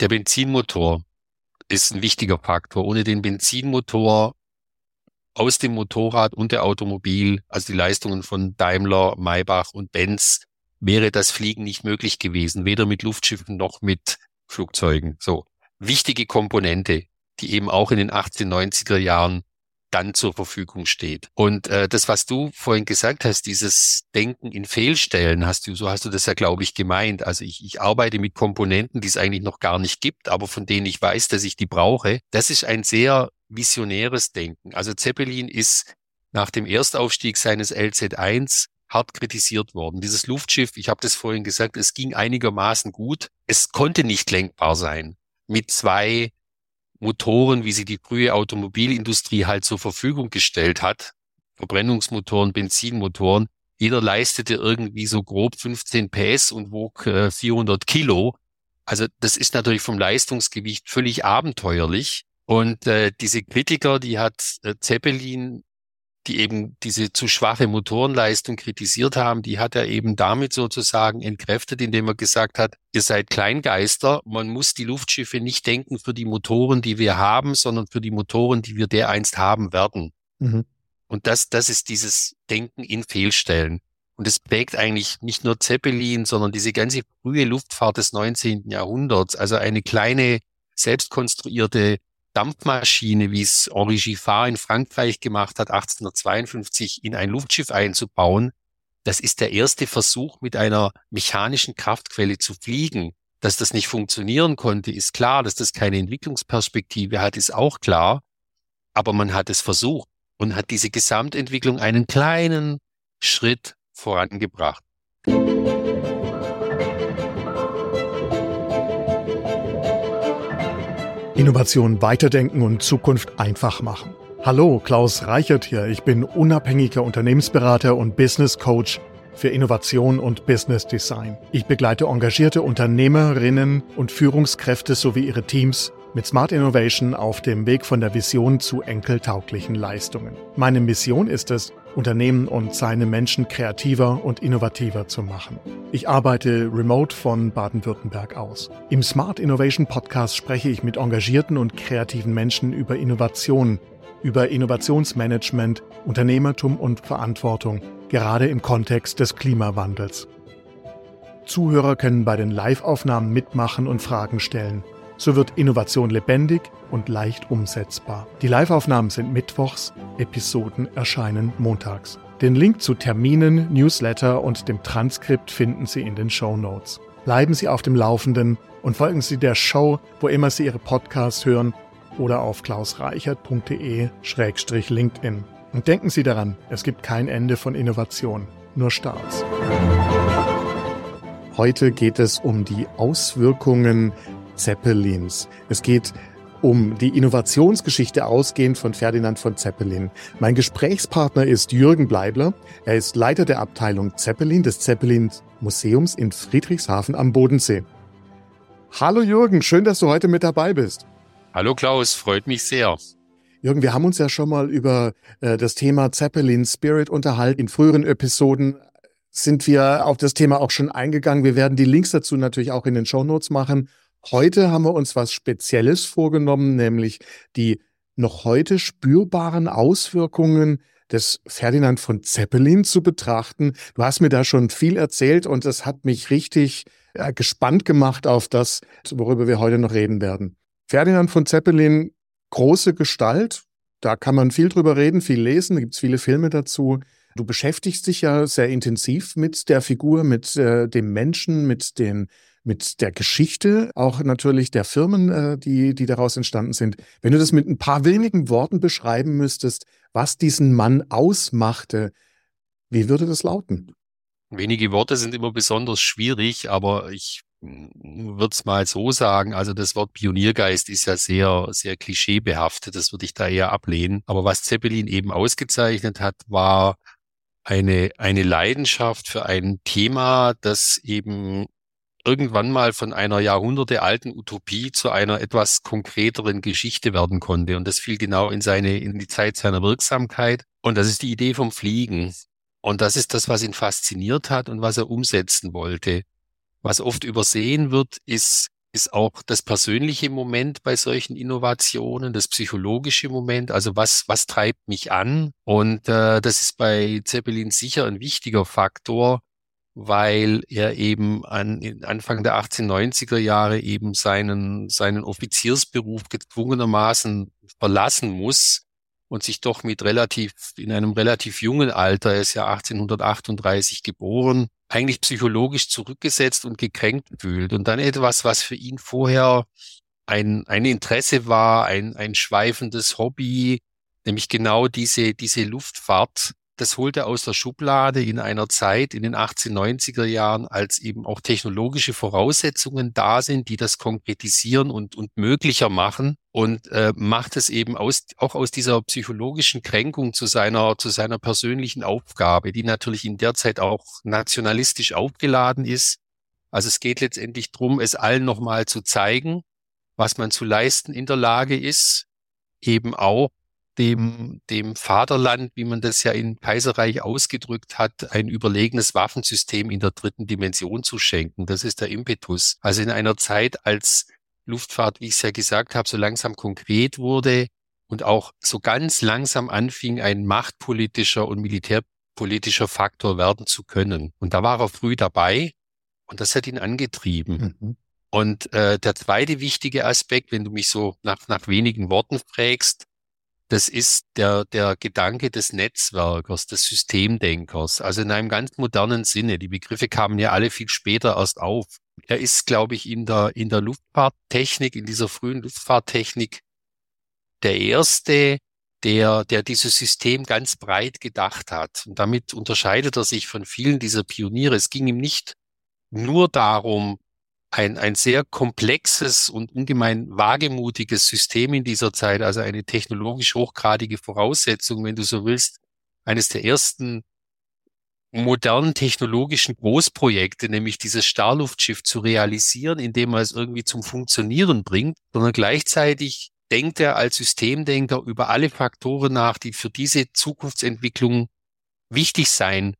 Der Benzinmotor ist ein wichtiger Faktor. Ohne den Benzinmotor aus dem Motorrad und der Automobil, also die Leistungen von Daimler, Maybach und Benz, wäre das Fliegen nicht möglich gewesen, weder mit Luftschiffen noch mit Flugzeugen. So wichtige Komponente, die eben auch in den 1890er Jahren dann zur Verfügung steht. Und äh, das, was du vorhin gesagt hast, dieses Denken in Fehlstellen, hast du, so hast du das ja, glaube ich, gemeint. Also ich, ich arbeite mit Komponenten, die es eigentlich noch gar nicht gibt, aber von denen ich weiß, dass ich die brauche. Das ist ein sehr visionäres Denken. Also Zeppelin ist nach dem Erstaufstieg seines LZ1 hart kritisiert worden. Dieses Luftschiff, ich habe das vorhin gesagt, es ging einigermaßen gut. Es konnte nicht lenkbar sein. Mit zwei Motoren, wie sie die frühe Automobilindustrie halt zur Verfügung gestellt hat, Verbrennungsmotoren, Benzinmotoren, jeder leistete irgendwie so grob 15 PS und wog äh, 400 Kilo. Also das ist natürlich vom Leistungsgewicht völlig abenteuerlich. Und äh, diese Kritiker, die hat äh, Zeppelin die eben diese zu schwache Motorenleistung kritisiert haben, die hat er eben damit sozusagen entkräftet, indem er gesagt hat, ihr seid Kleingeister, man muss die Luftschiffe nicht denken für die Motoren, die wir haben, sondern für die Motoren, die wir dereinst haben werden. Mhm. Und das, das ist dieses Denken in Fehlstellen. Und es prägt eigentlich nicht nur Zeppelin, sondern diese ganze frühe Luftfahrt des 19. Jahrhunderts. Also eine kleine, selbstkonstruierte Dampfmaschine, wie es Henri Giffard in Frankreich gemacht hat, 1852 in ein Luftschiff einzubauen, das ist der erste Versuch, mit einer mechanischen Kraftquelle zu fliegen. Dass das nicht funktionieren konnte, ist klar. Dass das keine Entwicklungsperspektive hat, ist auch klar. Aber man hat es versucht und hat diese Gesamtentwicklung einen kleinen Schritt vorangebracht. Innovation weiterdenken und Zukunft einfach machen. Hallo, Klaus Reichert hier. Ich bin unabhängiger Unternehmensberater und Business Coach für Innovation und Business Design. Ich begleite engagierte Unternehmerinnen und Führungskräfte sowie ihre Teams mit Smart Innovation auf dem Weg von der Vision zu enkeltauglichen Leistungen. Meine Mission ist es, Unternehmen und seine Menschen kreativer und innovativer zu machen. Ich arbeite remote von Baden-Württemberg aus. Im Smart Innovation Podcast spreche ich mit engagierten und kreativen Menschen über Innovation, über Innovationsmanagement, Unternehmertum und Verantwortung, gerade im Kontext des Klimawandels. Zuhörer können bei den Live-Aufnahmen mitmachen und Fragen stellen. So wird Innovation lebendig und leicht umsetzbar. Die Live-Aufnahmen sind mittwochs, Episoden erscheinen montags. Den Link zu Terminen, Newsletter und dem Transkript finden Sie in den Show Notes. Bleiben Sie auf dem Laufenden und folgen Sie der Show, wo immer Sie Ihre Podcasts hören oder auf klausreichert.de-linkedin. Und denken Sie daran, es gibt kein Ende von Innovation, nur Starts. Heute geht es um die Auswirkungen Zeppelins. Es geht um die Innovationsgeschichte ausgehend von Ferdinand von Zeppelin. Mein Gesprächspartner ist Jürgen Bleibler. Er ist Leiter der Abteilung Zeppelin des Zeppelin Museums in Friedrichshafen am Bodensee. Hallo Jürgen, schön, dass du heute mit dabei bist. Hallo Klaus, freut mich sehr. Jürgen, wir haben uns ja schon mal über äh, das Thema Zeppelin Spirit unterhalten. In früheren Episoden sind wir auf das Thema auch schon eingegangen. Wir werden die Links dazu natürlich auch in den Show Notes machen. Heute haben wir uns was Spezielles vorgenommen, nämlich die noch heute spürbaren Auswirkungen des Ferdinand von Zeppelin zu betrachten. Du hast mir da schon viel erzählt und das hat mich richtig äh, gespannt gemacht auf das, worüber wir heute noch reden werden. Ferdinand von Zeppelin, große Gestalt, da kann man viel drüber reden, viel lesen, da gibt es viele Filme dazu. Du beschäftigst dich ja sehr intensiv mit der Figur, mit äh, dem Menschen, mit den mit der Geschichte, auch natürlich der Firmen, äh, die, die daraus entstanden sind. Wenn du das mit ein paar wenigen Worten beschreiben müsstest, was diesen Mann ausmachte, wie würde das lauten? Wenige Worte sind immer besonders schwierig, aber ich würde es mal so sagen. Also das Wort Pioniergeist ist ja sehr, sehr klischeebehaftet. Das würde ich da eher ablehnen. Aber was Zeppelin eben ausgezeichnet hat, war eine, eine Leidenschaft für ein Thema, das eben irgendwann mal von einer jahrhundertealten Utopie zu einer etwas konkreteren Geschichte werden konnte. Und das fiel genau in seine, in die Zeit seiner Wirksamkeit. Und das ist die Idee vom Fliegen. Und das ist das, was ihn fasziniert hat und was er umsetzen wollte. Was oft übersehen wird, ist ist auch das persönliche Moment bei solchen Innovationen, das psychologische Moment. Also was, was treibt mich an? Und äh, das ist bei Zeppelin sicher ein wichtiger Faktor, weil er eben an Anfang der 1890er Jahre eben seinen, seinen Offiziersberuf gezwungenermaßen verlassen muss und sich doch mit relativ, in einem relativ jungen Alter, er ist ja 1838 geboren, eigentlich psychologisch zurückgesetzt und gekränkt fühlt. Und dann etwas, was für ihn vorher ein, ein Interesse war, ein, ein schweifendes Hobby, nämlich genau diese, diese Luftfahrt, das holt er aus der Schublade in einer Zeit in den 1890er Jahren, als eben auch technologische Voraussetzungen da sind, die das konkretisieren und, und möglicher machen und äh, macht es eben aus, auch aus dieser psychologischen Kränkung zu seiner, zu seiner persönlichen Aufgabe, die natürlich in der Zeit auch nationalistisch aufgeladen ist. Also es geht letztendlich drum, es allen nochmal zu zeigen, was man zu leisten in der Lage ist, eben auch dem, dem Vaterland, wie man das ja im Kaiserreich ausgedrückt hat, ein überlegenes Waffensystem in der dritten Dimension zu schenken. Das ist der Impetus. Also in einer Zeit, als Luftfahrt, wie ich es ja gesagt habe, so langsam konkret wurde und auch so ganz langsam anfing, ein machtpolitischer und militärpolitischer Faktor werden zu können. Und da war er früh dabei und das hat ihn angetrieben. Mhm. Und äh, der zweite wichtige Aspekt, wenn du mich so nach, nach wenigen Worten fragst, das ist der, der Gedanke des Netzwerkers, des Systemdenkers, also in einem ganz modernen Sinne. Die Begriffe kamen ja alle viel später erst auf. Er ist, glaube ich, in der, in der Luftfahrttechnik, in dieser frühen Luftfahrttechnik der erste, der, der dieses System ganz breit gedacht hat. Und damit unterscheidet er sich von vielen dieser Pioniere. Es ging ihm nicht nur darum, ein, ein sehr komplexes und ungemein wagemutiges System in dieser Zeit, also eine technologisch hochgradige Voraussetzung, wenn du so willst, eines der ersten modernen technologischen Großprojekte, nämlich dieses Starluftschiff zu realisieren, indem er es irgendwie zum Funktionieren bringt, sondern gleichzeitig denkt er als Systemdenker über alle Faktoren nach, die für diese Zukunftsentwicklung wichtig sein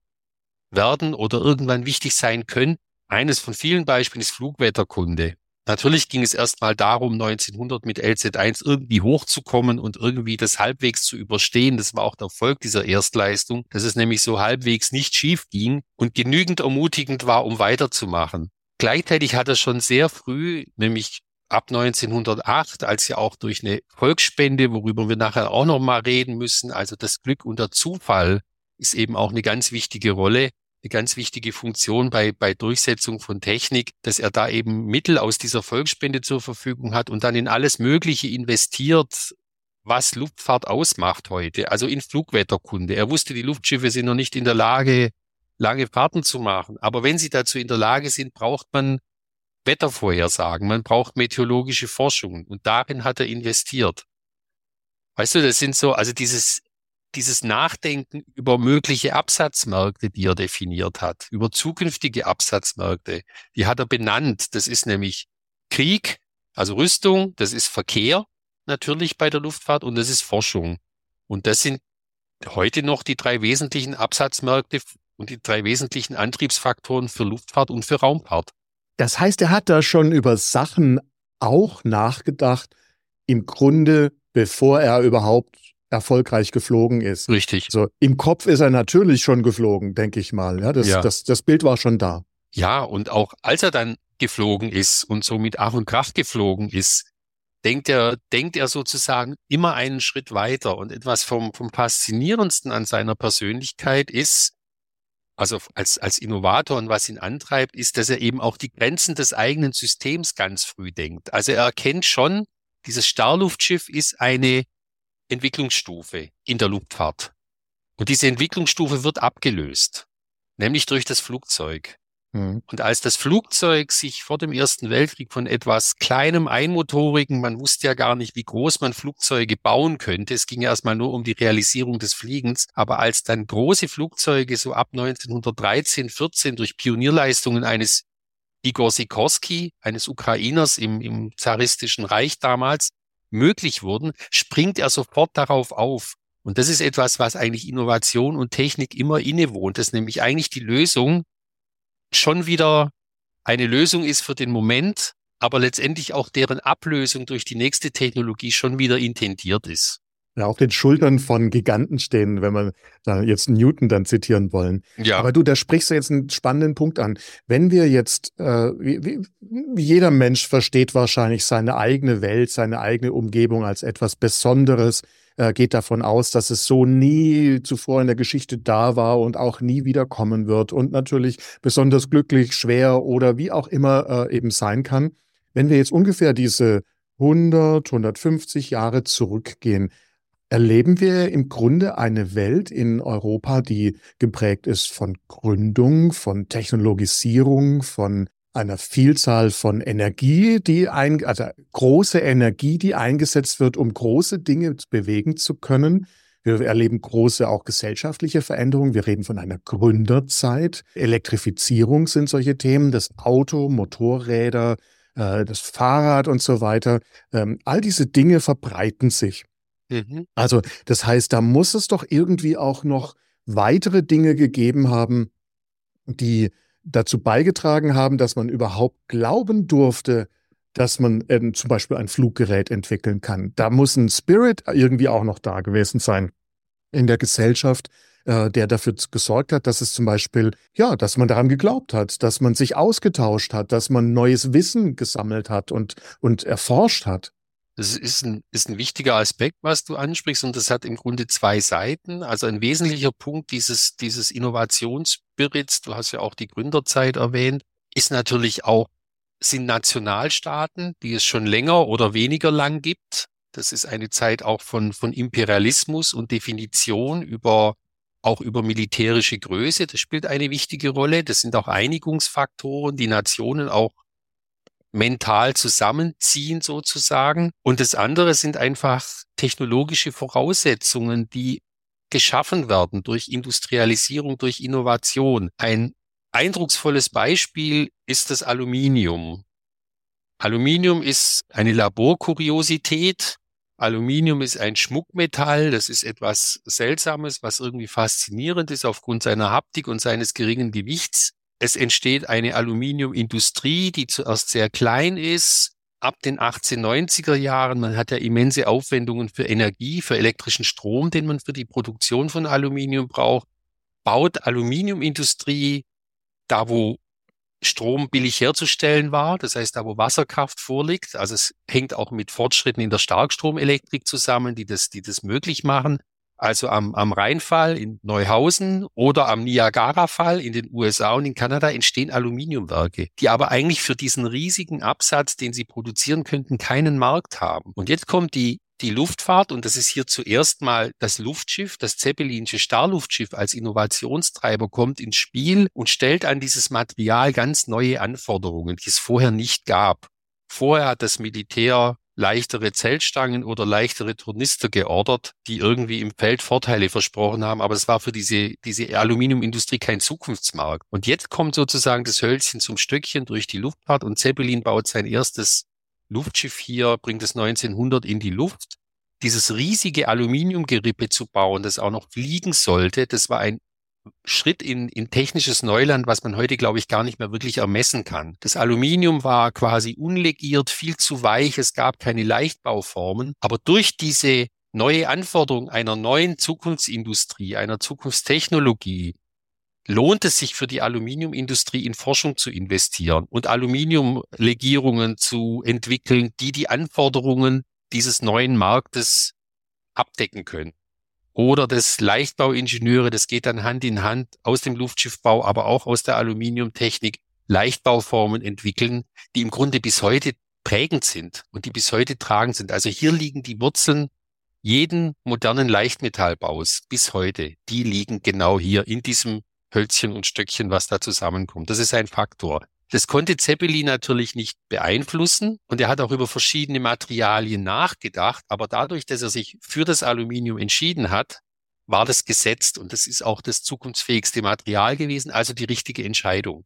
werden oder irgendwann wichtig sein können eines von vielen Beispielen ist Flugwetterkunde. Natürlich ging es erstmal darum, 1900 mit LZ1 irgendwie hochzukommen und irgendwie das halbwegs zu überstehen. Das war auch der Erfolg dieser Erstleistung, dass es nämlich so halbwegs nicht schief ging und genügend ermutigend war, um weiterzumachen. Gleichzeitig hat er schon sehr früh, nämlich ab 1908, als ja auch durch eine Volksspende, worüber wir nachher auch noch mal reden müssen, also das Glück und der Zufall ist eben auch eine ganz wichtige Rolle, eine ganz wichtige Funktion bei, bei Durchsetzung von Technik, dass er da eben Mittel aus dieser Volksspende zur Verfügung hat und dann in alles Mögliche investiert, was Luftfahrt ausmacht heute, also in Flugwetterkunde. Er wusste, die Luftschiffe sind noch nicht in der Lage, lange Fahrten zu machen. Aber wenn sie dazu in der Lage sind, braucht man Wettervorhersagen, man braucht meteorologische Forschung und darin hat er investiert. Weißt du, das sind so, also dieses dieses Nachdenken über mögliche Absatzmärkte, die er definiert hat, über zukünftige Absatzmärkte, die hat er benannt. Das ist nämlich Krieg, also Rüstung, das ist Verkehr natürlich bei der Luftfahrt und das ist Forschung. Und das sind heute noch die drei wesentlichen Absatzmärkte und die drei wesentlichen Antriebsfaktoren für Luftfahrt und für Raumfahrt. Das heißt, er hat da schon über Sachen auch nachgedacht, im Grunde, bevor er überhaupt erfolgreich geflogen ist. Richtig. So, im Kopf ist er natürlich schon geflogen, denke ich mal. Ja, das, ja. Das, das Bild war schon da. Ja, und auch als er dann geflogen ist und so mit Ach und Kraft geflogen ist, denkt er, denkt er sozusagen immer einen Schritt weiter. Und etwas vom, vom Faszinierendsten an seiner Persönlichkeit ist, also als, als Innovator und was ihn antreibt, ist, dass er eben auch die Grenzen des eigenen Systems ganz früh denkt. Also er erkennt schon, dieses Starluftschiff ist eine Entwicklungsstufe in der Luftfahrt. Und diese Entwicklungsstufe wird abgelöst, nämlich durch das Flugzeug. Mhm. Und als das Flugzeug sich vor dem Ersten Weltkrieg von etwas kleinem einmotorigen, man wusste ja gar nicht, wie groß man Flugzeuge bauen könnte, es ging ja erstmal nur um die Realisierung des Fliegens, aber als dann große Flugzeuge so ab 1913, 14 durch Pionierleistungen eines Igor Sikorsky, eines Ukrainers im, im zaristischen Reich damals, möglich wurden, springt er sofort darauf auf. Und das ist etwas, was eigentlich Innovation und Technik immer innewohnt, dass nämlich eigentlich die Lösung schon wieder eine Lösung ist für den Moment, aber letztendlich auch deren Ablösung durch die nächste Technologie schon wieder intendiert ist. Ja, auf den Schultern von Giganten stehen, wenn wir da jetzt Newton dann zitieren wollen. Ja. Aber du, da sprichst du jetzt einen spannenden Punkt an. Wenn wir jetzt, äh, wie, wie, jeder Mensch versteht wahrscheinlich seine eigene Welt, seine eigene Umgebung als etwas Besonderes, äh, geht davon aus, dass es so nie zuvor in der Geschichte da war und auch nie wieder kommen wird und natürlich besonders glücklich, schwer oder wie auch immer äh, eben sein kann. Wenn wir jetzt ungefähr diese 100, 150 Jahre zurückgehen, erleben wir im Grunde eine Welt in Europa, die geprägt ist von Gründung, von Technologisierung, von einer Vielzahl von Energie, die ein, also große Energie, die eingesetzt wird, um große Dinge bewegen zu können. Wir erleben große auch gesellschaftliche Veränderungen. Wir reden von einer Gründerzeit. Elektrifizierung sind solche Themen, das Auto, Motorräder, äh, das Fahrrad und so weiter. Ähm, all diese Dinge verbreiten sich. Mhm. Also das heißt, da muss es doch irgendwie auch noch weitere Dinge gegeben haben, die dazu beigetragen haben, dass man überhaupt glauben durfte, dass man äh, zum Beispiel ein Fluggerät entwickeln kann. Da muss ein Spirit irgendwie auch noch da gewesen sein in der Gesellschaft, äh, der dafür gesorgt hat, dass es zum Beispiel, ja, dass man daran geglaubt hat, dass man sich ausgetauscht hat, dass man neues Wissen gesammelt hat und, und erforscht hat. Das ist ein, ist ein wichtiger Aspekt, was du ansprichst, und das hat im Grunde zwei Seiten. Also ein wesentlicher Punkt dieses, dieses Innovationsspirits, du hast ja auch die Gründerzeit erwähnt, ist natürlich auch, sind Nationalstaaten, die es schon länger oder weniger lang gibt. Das ist eine Zeit auch von, von Imperialismus und Definition über, auch über militärische Größe. Das spielt eine wichtige Rolle. Das sind auch Einigungsfaktoren, die Nationen auch mental zusammenziehen sozusagen. Und das andere sind einfach technologische Voraussetzungen, die geschaffen werden durch Industrialisierung, durch Innovation. Ein eindrucksvolles Beispiel ist das Aluminium. Aluminium ist eine Laborkuriosität. Aluminium ist ein Schmuckmetall, das ist etwas Seltsames, was irgendwie faszinierend ist aufgrund seiner Haptik und seines geringen Gewichts. Es entsteht eine Aluminiumindustrie, die zuerst sehr klein ist. Ab den 1890er Jahren, man hat ja immense Aufwendungen für Energie, für elektrischen Strom, den man für die Produktion von Aluminium braucht, baut Aluminiumindustrie da, wo Strom billig herzustellen war, das heißt da, wo Wasserkraft vorliegt. Also es hängt auch mit Fortschritten in der Starkstromelektrik zusammen, die das, die das möglich machen also am, am Rheinfall in Neuhausen oder am Niagara-Fall in den USA und in Kanada entstehen Aluminiumwerke, die aber eigentlich für diesen riesigen Absatz, den sie produzieren könnten, keinen Markt haben. Und jetzt kommt die die Luftfahrt, und das ist hier zuerst mal das Luftschiff, das Zeppelinsche Starluftschiff als Innovationstreiber kommt ins Spiel und stellt an dieses Material ganz neue Anforderungen, die es vorher nicht gab. Vorher hat das Militär leichtere Zeltstangen oder leichtere Tornister geordert, die irgendwie im Feld Vorteile versprochen haben, aber es war für diese, diese Aluminiumindustrie kein Zukunftsmarkt. Und jetzt kommt sozusagen das Hölzchen zum Stöckchen durch die Luftfahrt und Zeppelin baut sein erstes Luftschiff hier, bringt es 1900 in die Luft. Dieses riesige Aluminiumgerippe zu bauen, das auch noch fliegen sollte, das war ein Schritt in, in technisches Neuland, was man heute, glaube ich, gar nicht mehr wirklich ermessen kann. Das Aluminium war quasi unlegiert, viel zu weich, es gab keine Leichtbauformen, aber durch diese neue Anforderung einer neuen Zukunftsindustrie, einer Zukunftstechnologie, lohnt es sich für die Aluminiumindustrie in Forschung zu investieren und Aluminiumlegierungen zu entwickeln, die die Anforderungen dieses neuen Marktes abdecken können oder das Leichtbauingenieure, das geht dann Hand in Hand aus dem Luftschiffbau, aber auch aus der Aluminiumtechnik, Leichtbauformen entwickeln, die im Grunde bis heute prägend sind und die bis heute tragend sind. Also hier liegen die Wurzeln jeden modernen Leichtmetallbaus bis heute, die liegen genau hier in diesem Hölzchen und Stöckchen, was da zusammenkommt. Das ist ein Faktor. Das konnte Zeppelin natürlich nicht beeinflussen und er hat auch über verschiedene Materialien nachgedacht, aber dadurch, dass er sich für das Aluminium entschieden hat, war das gesetzt und das ist auch das zukunftsfähigste Material gewesen, also die richtige Entscheidung.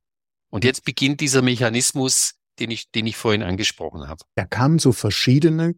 Und jetzt beginnt dieser Mechanismus, den ich, den ich vorhin angesprochen habe. Da kamen so verschiedene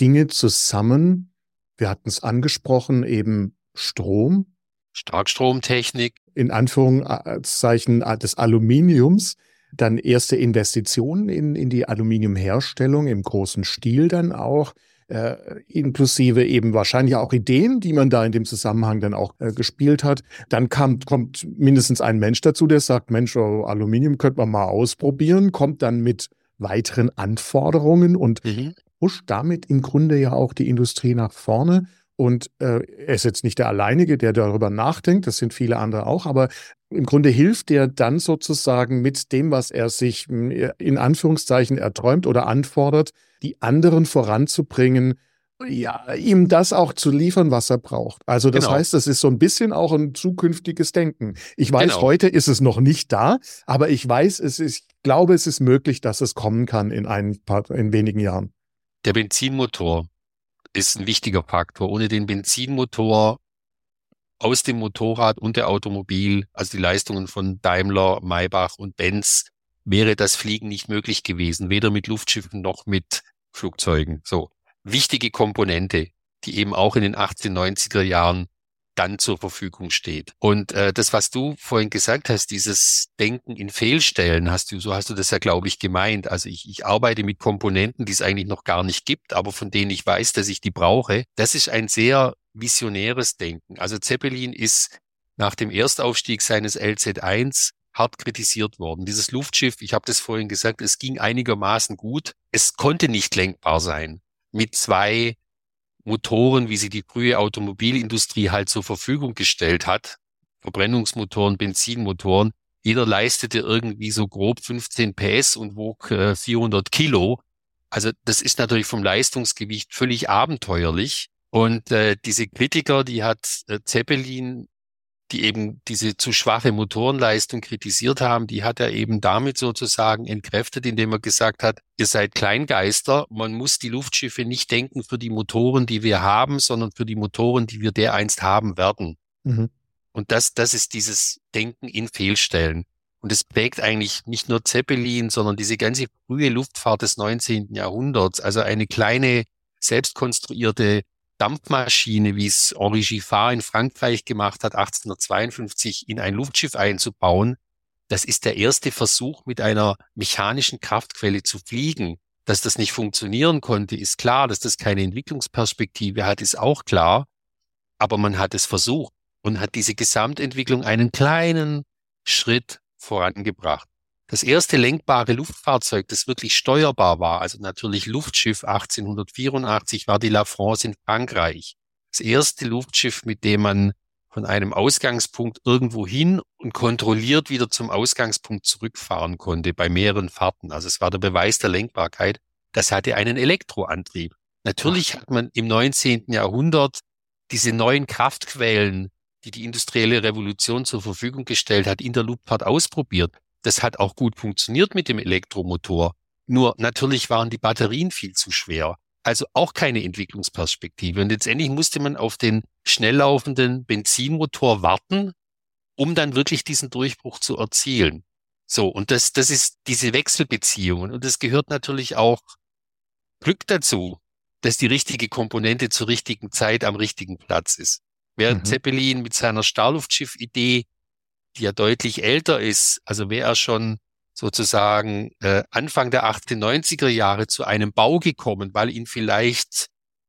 Dinge zusammen. Wir hatten es angesprochen, eben Strom. Starkstromtechnik. In Anführungszeichen des Aluminiums dann erste Investitionen in, in die Aluminiumherstellung im großen Stil dann auch. Äh, inklusive eben wahrscheinlich auch Ideen, die man da in dem Zusammenhang dann auch äh, gespielt hat. Dann kam, kommt mindestens ein Mensch dazu, der sagt, Mensch, oh, Aluminium könnte man mal ausprobieren, kommt dann mit weiteren Anforderungen und mhm. pusht damit im Grunde ja auch die Industrie nach vorne. Und äh, er ist jetzt nicht der Alleinige, der darüber nachdenkt, das sind viele andere auch, aber im Grunde hilft er dann sozusagen mit dem, was er sich hm, in Anführungszeichen erträumt oder anfordert, die anderen voranzubringen, ja, ihm das auch zu liefern, was er braucht. Also das genau. heißt, das ist so ein bisschen auch ein zukünftiges Denken. Ich weiß, genau. heute ist es noch nicht da, aber ich weiß, es ist, ich glaube, es ist möglich, dass es kommen kann in ein paar, in wenigen Jahren. Der Benzinmotor ist ein wichtiger Faktor. Ohne den Benzinmotor aus dem Motorrad und der Automobil, also die Leistungen von Daimler, Maybach und Benz, wäre das Fliegen nicht möglich gewesen, weder mit Luftschiffen noch mit Flugzeugen. So wichtige Komponente, die eben auch in den 1890er Jahren dann zur Verfügung steht. Und äh, das, was du vorhin gesagt hast, dieses Denken in Fehlstellen, hast du, so hast du das ja, glaube ich, gemeint. Also ich, ich arbeite mit Komponenten, die es eigentlich noch gar nicht gibt, aber von denen ich weiß, dass ich die brauche. Das ist ein sehr visionäres Denken. Also Zeppelin ist nach dem Erstaufstieg seines LZ1 hart kritisiert worden. Dieses Luftschiff, ich habe das vorhin gesagt, es ging einigermaßen gut. Es konnte nicht lenkbar sein. Mit zwei Motoren, wie sie die frühe Automobilindustrie halt zur Verfügung gestellt hat, Verbrennungsmotoren, Benzinmotoren, jeder leistete irgendwie so grob 15 PS und wog äh, 400 Kilo. Also das ist natürlich vom Leistungsgewicht völlig abenteuerlich. Und äh, diese Kritiker, die hat äh, Zeppelin die eben diese zu schwache Motorenleistung kritisiert haben, die hat er eben damit sozusagen entkräftet, indem er gesagt hat, ihr seid Kleingeister, man muss die Luftschiffe nicht denken für die Motoren, die wir haben, sondern für die Motoren, die wir dereinst haben werden. Mhm. Und das, das ist dieses Denken in Fehlstellen. Und es prägt eigentlich nicht nur Zeppelin, sondern diese ganze frühe Luftfahrt des 19. Jahrhunderts. Also eine kleine, selbstkonstruierte Dampfmaschine, wie es Henri Giffard in Frankreich gemacht hat, 1852 in ein Luftschiff einzubauen, das ist der erste Versuch, mit einer mechanischen Kraftquelle zu fliegen. Dass das nicht funktionieren konnte, ist klar. Dass das keine Entwicklungsperspektive hat, ist auch klar. Aber man hat es versucht und hat diese Gesamtentwicklung einen kleinen Schritt vorangebracht. Das erste lenkbare Luftfahrzeug, das wirklich steuerbar war, also natürlich Luftschiff 1884, war die La France in Frankreich. Das erste Luftschiff, mit dem man von einem Ausgangspunkt irgendwo hin und kontrolliert wieder zum Ausgangspunkt zurückfahren konnte bei mehreren Fahrten. Also es war der Beweis der Lenkbarkeit. Das hatte einen Elektroantrieb. Natürlich hat man im 19. Jahrhundert diese neuen Kraftquellen, die die industrielle Revolution zur Verfügung gestellt hat, in der Luftfahrt ausprobiert. Das hat auch gut funktioniert mit dem Elektromotor. Nur natürlich waren die Batterien viel zu schwer. Also auch keine Entwicklungsperspektive. Und letztendlich musste man auf den schnelllaufenden Benzinmotor warten, um dann wirklich diesen Durchbruch zu erzielen. So, und das, das ist diese Wechselbeziehungen. Und es gehört natürlich auch Glück dazu, dass die richtige Komponente zur richtigen Zeit am richtigen Platz ist. Während mhm. Zeppelin mit seiner Starluftschiff-Idee die ja deutlich älter ist, also wäre er schon sozusagen äh, Anfang der 1890er Jahre zu einem Bau gekommen, weil ihn vielleicht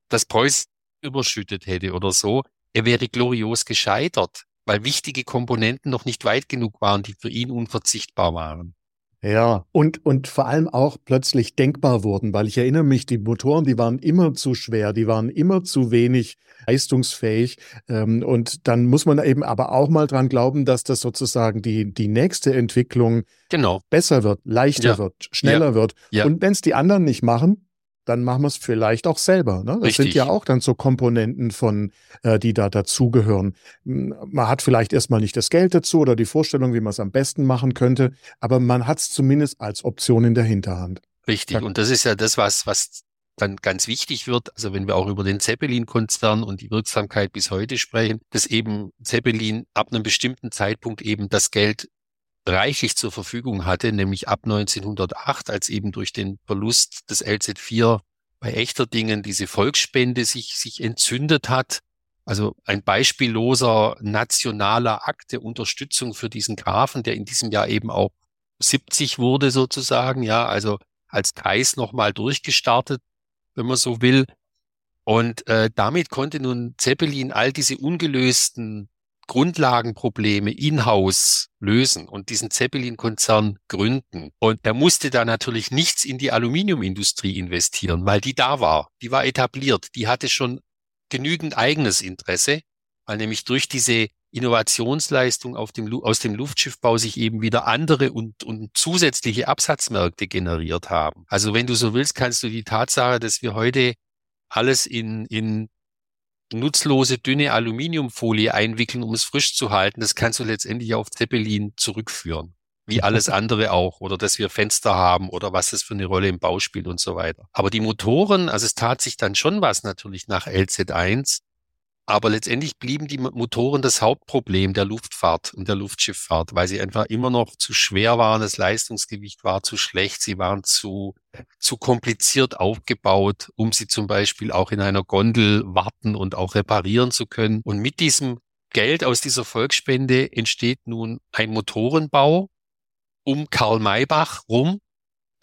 das Preußen überschüttet hätte oder so, er wäre glorios gescheitert, weil wichtige Komponenten noch nicht weit genug waren, die für ihn unverzichtbar waren. Ja, und, und vor allem auch plötzlich denkbar wurden, weil ich erinnere mich, die Motoren, die waren immer zu schwer, die waren immer zu wenig leistungsfähig. Ähm, und dann muss man eben aber auch mal dran glauben, dass das sozusagen die, die nächste Entwicklung genau. besser wird, leichter ja. wird, schneller ja. wird. Ja. Und wenn es die anderen nicht machen, dann machen wir es vielleicht auch selber. Ne? Das Richtig. sind ja auch dann so Komponenten von, äh, die da dazugehören. Man hat vielleicht erstmal nicht das Geld dazu oder die Vorstellung, wie man es am besten machen könnte, aber man hat es zumindest als Option in der Hinterhand. Richtig. Und das ist ja das, was, was dann ganz wichtig wird, also wenn wir auch über den Zeppelin-Konzern und die Wirksamkeit bis heute sprechen, dass eben Zeppelin ab einem bestimmten Zeitpunkt eben das Geld reichlich zur Verfügung hatte, nämlich ab 1908, als eben durch den Verlust des LZ4 bei echter Dingen diese Volksspende sich, sich entzündet hat. Also ein beispielloser nationaler Akt der Unterstützung für diesen Grafen, der in diesem Jahr eben auch 70 wurde sozusagen, ja, also als Kreis nochmal durchgestartet, wenn man so will. Und äh, damit konnte nun Zeppelin all diese ungelösten Grundlagenprobleme in-house lösen und diesen Zeppelin-Konzern gründen. Und er musste da natürlich nichts in die Aluminiumindustrie investieren, weil die da war. Die war etabliert. Die hatte schon genügend eigenes Interesse, weil nämlich durch diese Innovationsleistung auf dem, aus dem Luftschiffbau sich eben wieder andere und, und zusätzliche Absatzmärkte generiert haben. Also wenn du so willst, kannst du die Tatsache, dass wir heute alles in, in nutzlose, dünne Aluminiumfolie einwickeln, um es frisch zu halten, das kannst du letztendlich auf Zeppelin zurückführen. Wie alles andere auch. Oder dass wir Fenster haben oder was das für eine Rolle im Bau spielt und so weiter. Aber die Motoren, also es tat sich dann schon was natürlich nach LZ1. Aber letztendlich blieben die Motoren das Hauptproblem der Luftfahrt und der Luftschifffahrt, weil sie einfach immer noch zu schwer waren, das Leistungsgewicht war zu schlecht, sie waren zu, zu kompliziert aufgebaut, um sie zum Beispiel auch in einer Gondel warten und auch reparieren zu können. Und mit diesem Geld aus dieser Volksspende entsteht nun ein Motorenbau um Karl Maybach rum,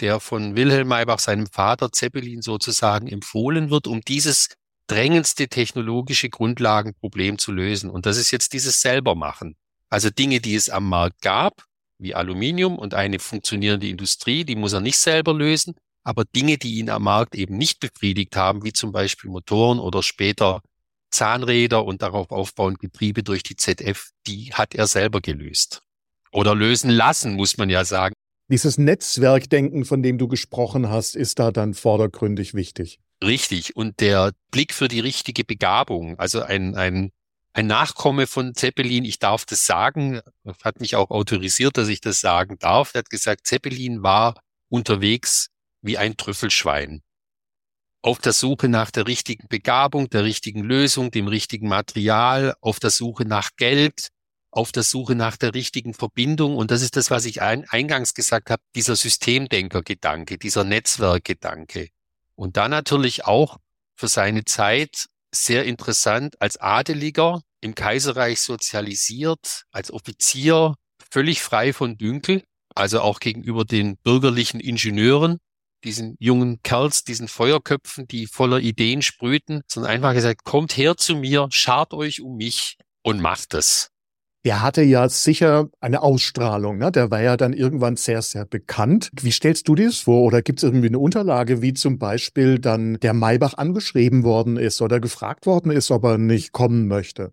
der von Wilhelm Maybach, seinem Vater Zeppelin sozusagen empfohlen wird, um dieses drängendste technologische Grundlagenproblem zu lösen. Und das ist jetzt dieses Selbermachen. Also Dinge, die es am Markt gab, wie Aluminium und eine funktionierende Industrie, die muss er nicht selber lösen. Aber Dinge, die ihn am Markt eben nicht befriedigt haben, wie zum Beispiel Motoren oder später Zahnräder und darauf aufbauend Getriebe durch die ZF, die hat er selber gelöst. Oder lösen lassen, muss man ja sagen. Dieses Netzwerkdenken, von dem du gesprochen hast, ist da dann vordergründig wichtig. Richtig. Und der Blick für die richtige Begabung, also ein, ein, ein Nachkomme von Zeppelin, ich darf das sagen, hat mich auch autorisiert, dass ich das sagen darf. Er hat gesagt, Zeppelin war unterwegs wie ein Trüffelschwein. Auf der Suche nach der richtigen Begabung, der richtigen Lösung, dem richtigen Material, auf der Suche nach Geld, auf der Suche nach der richtigen Verbindung. Und das ist das, was ich ein, eingangs gesagt habe, dieser Systemdenker-Gedanke, dieser Netzwerkgedanke. Und dann natürlich auch für seine Zeit sehr interessant als Adeliger im Kaiserreich sozialisiert, als Offizier völlig frei von Dünkel, also auch gegenüber den bürgerlichen Ingenieuren, diesen jungen Kerls, diesen Feuerköpfen, die voller Ideen sprühten, sondern einfach gesagt, kommt her zu mir, schart euch um mich und macht es der hatte ja sicher eine Ausstrahlung. Ne? Der war ja dann irgendwann sehr, sehr bekannt. Wie stellst du dir das vor? Oder gibt es irgendwie eine Unterlage, wie zum Beispiel dann der Maybach angeschrieben worden ist oder gefragt worden ist, ob er nicht kommen möchte?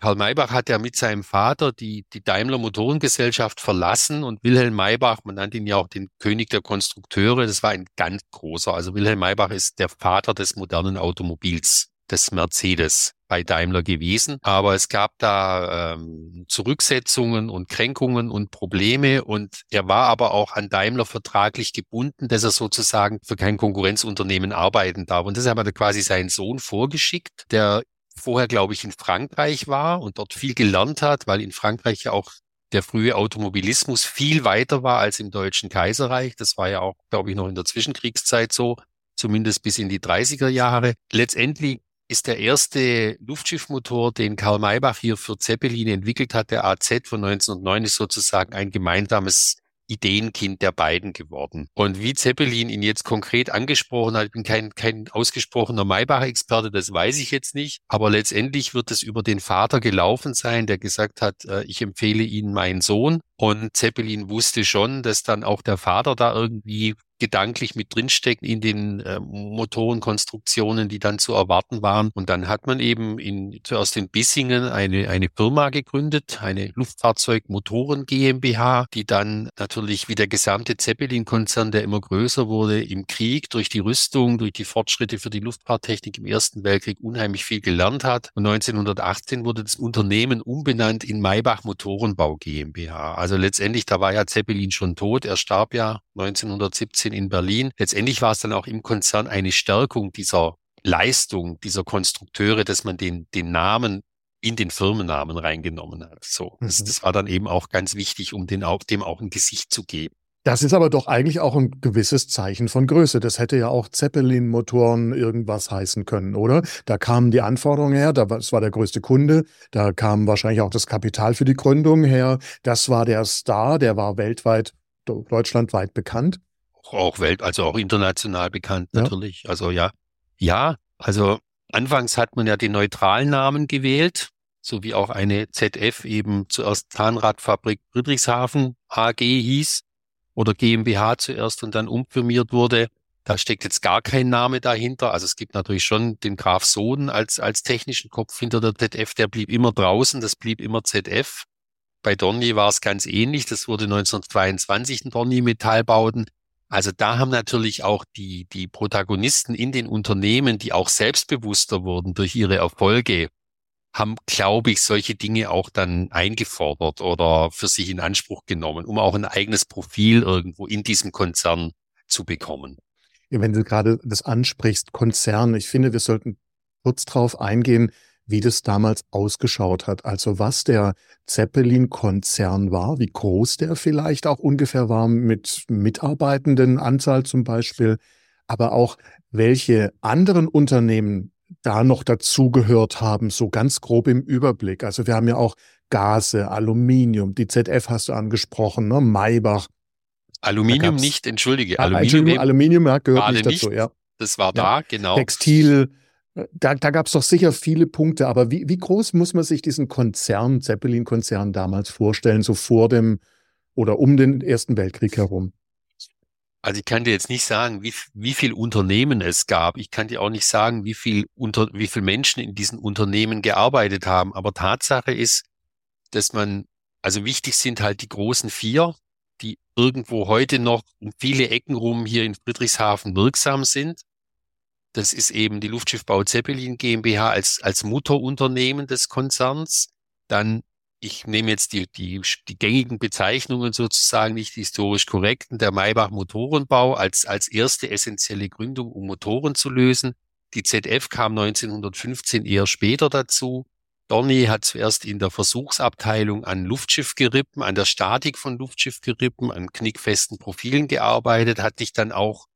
Karl Maybach hat ja mit seinem Vater die, die Daimler Motorengesellschaft verlassen und Wilhelm Maybach, man nannte ihn ja auch den König der Konstrukteure, das war ein ganz großer. Also Wilhelm Maybach ist der Vater des modernen Automobils, des Mercedes bei Daimler gewesen. Aber es gab da ähm, Zurücksetzungen und Kränkungen und Probleme und er war aber auch an Daimler vertraglich gebunden, dass er sozusagen für kein Konkurrenzunternehmen arbeiten darf. Und deshalb hat er quasi seinen Sohn vorgeschickt, der vorher, glaube ich, in Frankreich war und dort viel gelernt hat, weil in Frankreich ja auch der frühe Automobilismus viel weiter war als im Deutschen Kaiserreich. Das war ja auch, glaube ich, noch in der Zwischenkriegszeit so, zumindest bis in die 30er Jahre. Letztendlich ist der erste Luftschiffmotor, den Karl Maybach hier für Zeppelin entwickelt hat, der AZ von 1909, ist sozusagen ein gemeinsames Ideenkind der beiden geworden. Und wie Zeppelin ihn jetzt konkret angesprochen hat, ich bin kein, kein ausgesprochener Maybach-Experte, das weiß ich jetzt nicht, aber letztendlich wird es über den Vater gelaufen sein, der gesagt hat, äh, ich empfehle Ihnen meinen Sohn. Und Zeppelin wusste schon, dass dann auch der Vater da irgendwie gedanklich mit drinstecken in den äh, Motorenkonstruktionen, die dann zu erwarten waren. Und dann hat man eben in, zuerst in Bissingen eine, eine Firma gegründet, eine Luftfahrzeugmotoren GmbH, die dann natürlich wie der gesamte Zeppelin-Konzern, der immer größer wurde, im Krieg durch die Rüstung, durch die Fortschritte für die Luftfahrttechnik im Ersten Weltkrieg unheimlich viel gelernt hat. Und 1918 wurde das Unternehmen umbenannt in Maybach Motorenbau GmbH. Also letztendlich, da war ja Zeppelin schon tot. Er starb ja 1917 in Berlin. Letztendlich war es dann auch im Konzern eine Stärkung dieser Leistung dieser Konstrukteure, dass man den, den Namen in den Firmennamen reingenommen hat. So, mhm. das, das, war dann eben auch ganz wichtig, um den, dem auch ein Gesicht zu geben. Das ist aber doch eigentlich auch ein gewisses Zeichen von Größe. Das hätte ja auch Zeppelin-Motoren irgendwas heißen können, oder? Da kamen die Anforderungen her, das war der größte Kunde, da kam wahrscheinlich auch das Kapital für die Gründung her. Das war der Star, der war weltweit deutschlandweit bekannt. Auch Welt, also auch international bekannt ja. natürlich. Also ja, ja, also anfangs hat man ja den neutralen Namen gewählt, so wie auch eine ZF eben zuerst Zahnradfabrik Friedrichshafen AG hieß oder GmbH zuerst und dann umfirmiert wurde. Da steckt jetzt gar kein Name dahinter. Also es gibt natürlich schon den Graf Soden als, als technischen Kopf hinter der ZF. Der blieb immer draußen. Das blieb immer ZF. Bei Dornier war es ganz ähnlich. Das wurde 1922 ein Dornier Metallbauten. Also da haben natürlich auch die, die Protagonisten in den Unternehmen, die auch selbstbewusster wurden durch ihre Erfolge, haben, glaube ich, solche Dinge auch dann eingefordert oder für sich in Anspruch genommen, um auch ein eigenes Profil irgendwo in diesem Konzern zu bekommen. Wenn du gerade das ansprichst, Konzern, ich finde, wir sollten kurz drauf eingehen, wie das damals ausgeschaut hat. Also was der Zeppelin-Konzern war, wie groß der vielleicht auch ungefähr war mit Mitarbeitenden Anzahl zum Beispiel, aber auch welche anderen Unternehmen da noch dazugehört haben, so ganz grob im Überblick. Also wir haben ja auch Gase, Aluminium, die ZF hast du angesprochen, ne? Maybach. Aluminium nicht, entschuldige. Ah, Aluminium, Aluminium ja, gehört nicht dazu, nicht. ja. Das war ja. da, genau. Textil, äh, da, da gab es doch sicher viele Punkte, aber wie, wie groß muss man sich diesen Konzern, Zeppelin-Konzern damals vorstellen, so vor dem oder um den Ersten Weltkrieg herum? Also ich kann dir jetzt nicht sagen, wie, wie viel Unternehmen es gab. Ich kann dir auch nicht sagen, wie viel unter, wie viel Menschen in diesen Unternehmen gearbeitet haben. Aber Tatsache ist, dass man, also wichtig sind halt die großen vier, die irgendwo heute noch um viele Ecken rum hier in Friedrichshafen wirksam sind. Das ist eben die Luftschiffbau Zeppelin GmbH als, als Mutterunternehmen des Konzerns. Dann ich nehme jetzt die, die, die gängigen Bezeichnungen sozusagen, nicht historisch korrekten, der Maybach Motorenbau als, als erste essentielle Gründung, um Motoren zu lösen. Die ZF kam 1915 eher später dazu. Dornier hat zuerst in der Versuchsabteilung an Luftschiffgerippen, an der Statik von Luftschiffgerippen, an knickfesten Profilen gearbeitet, hat sich dann auch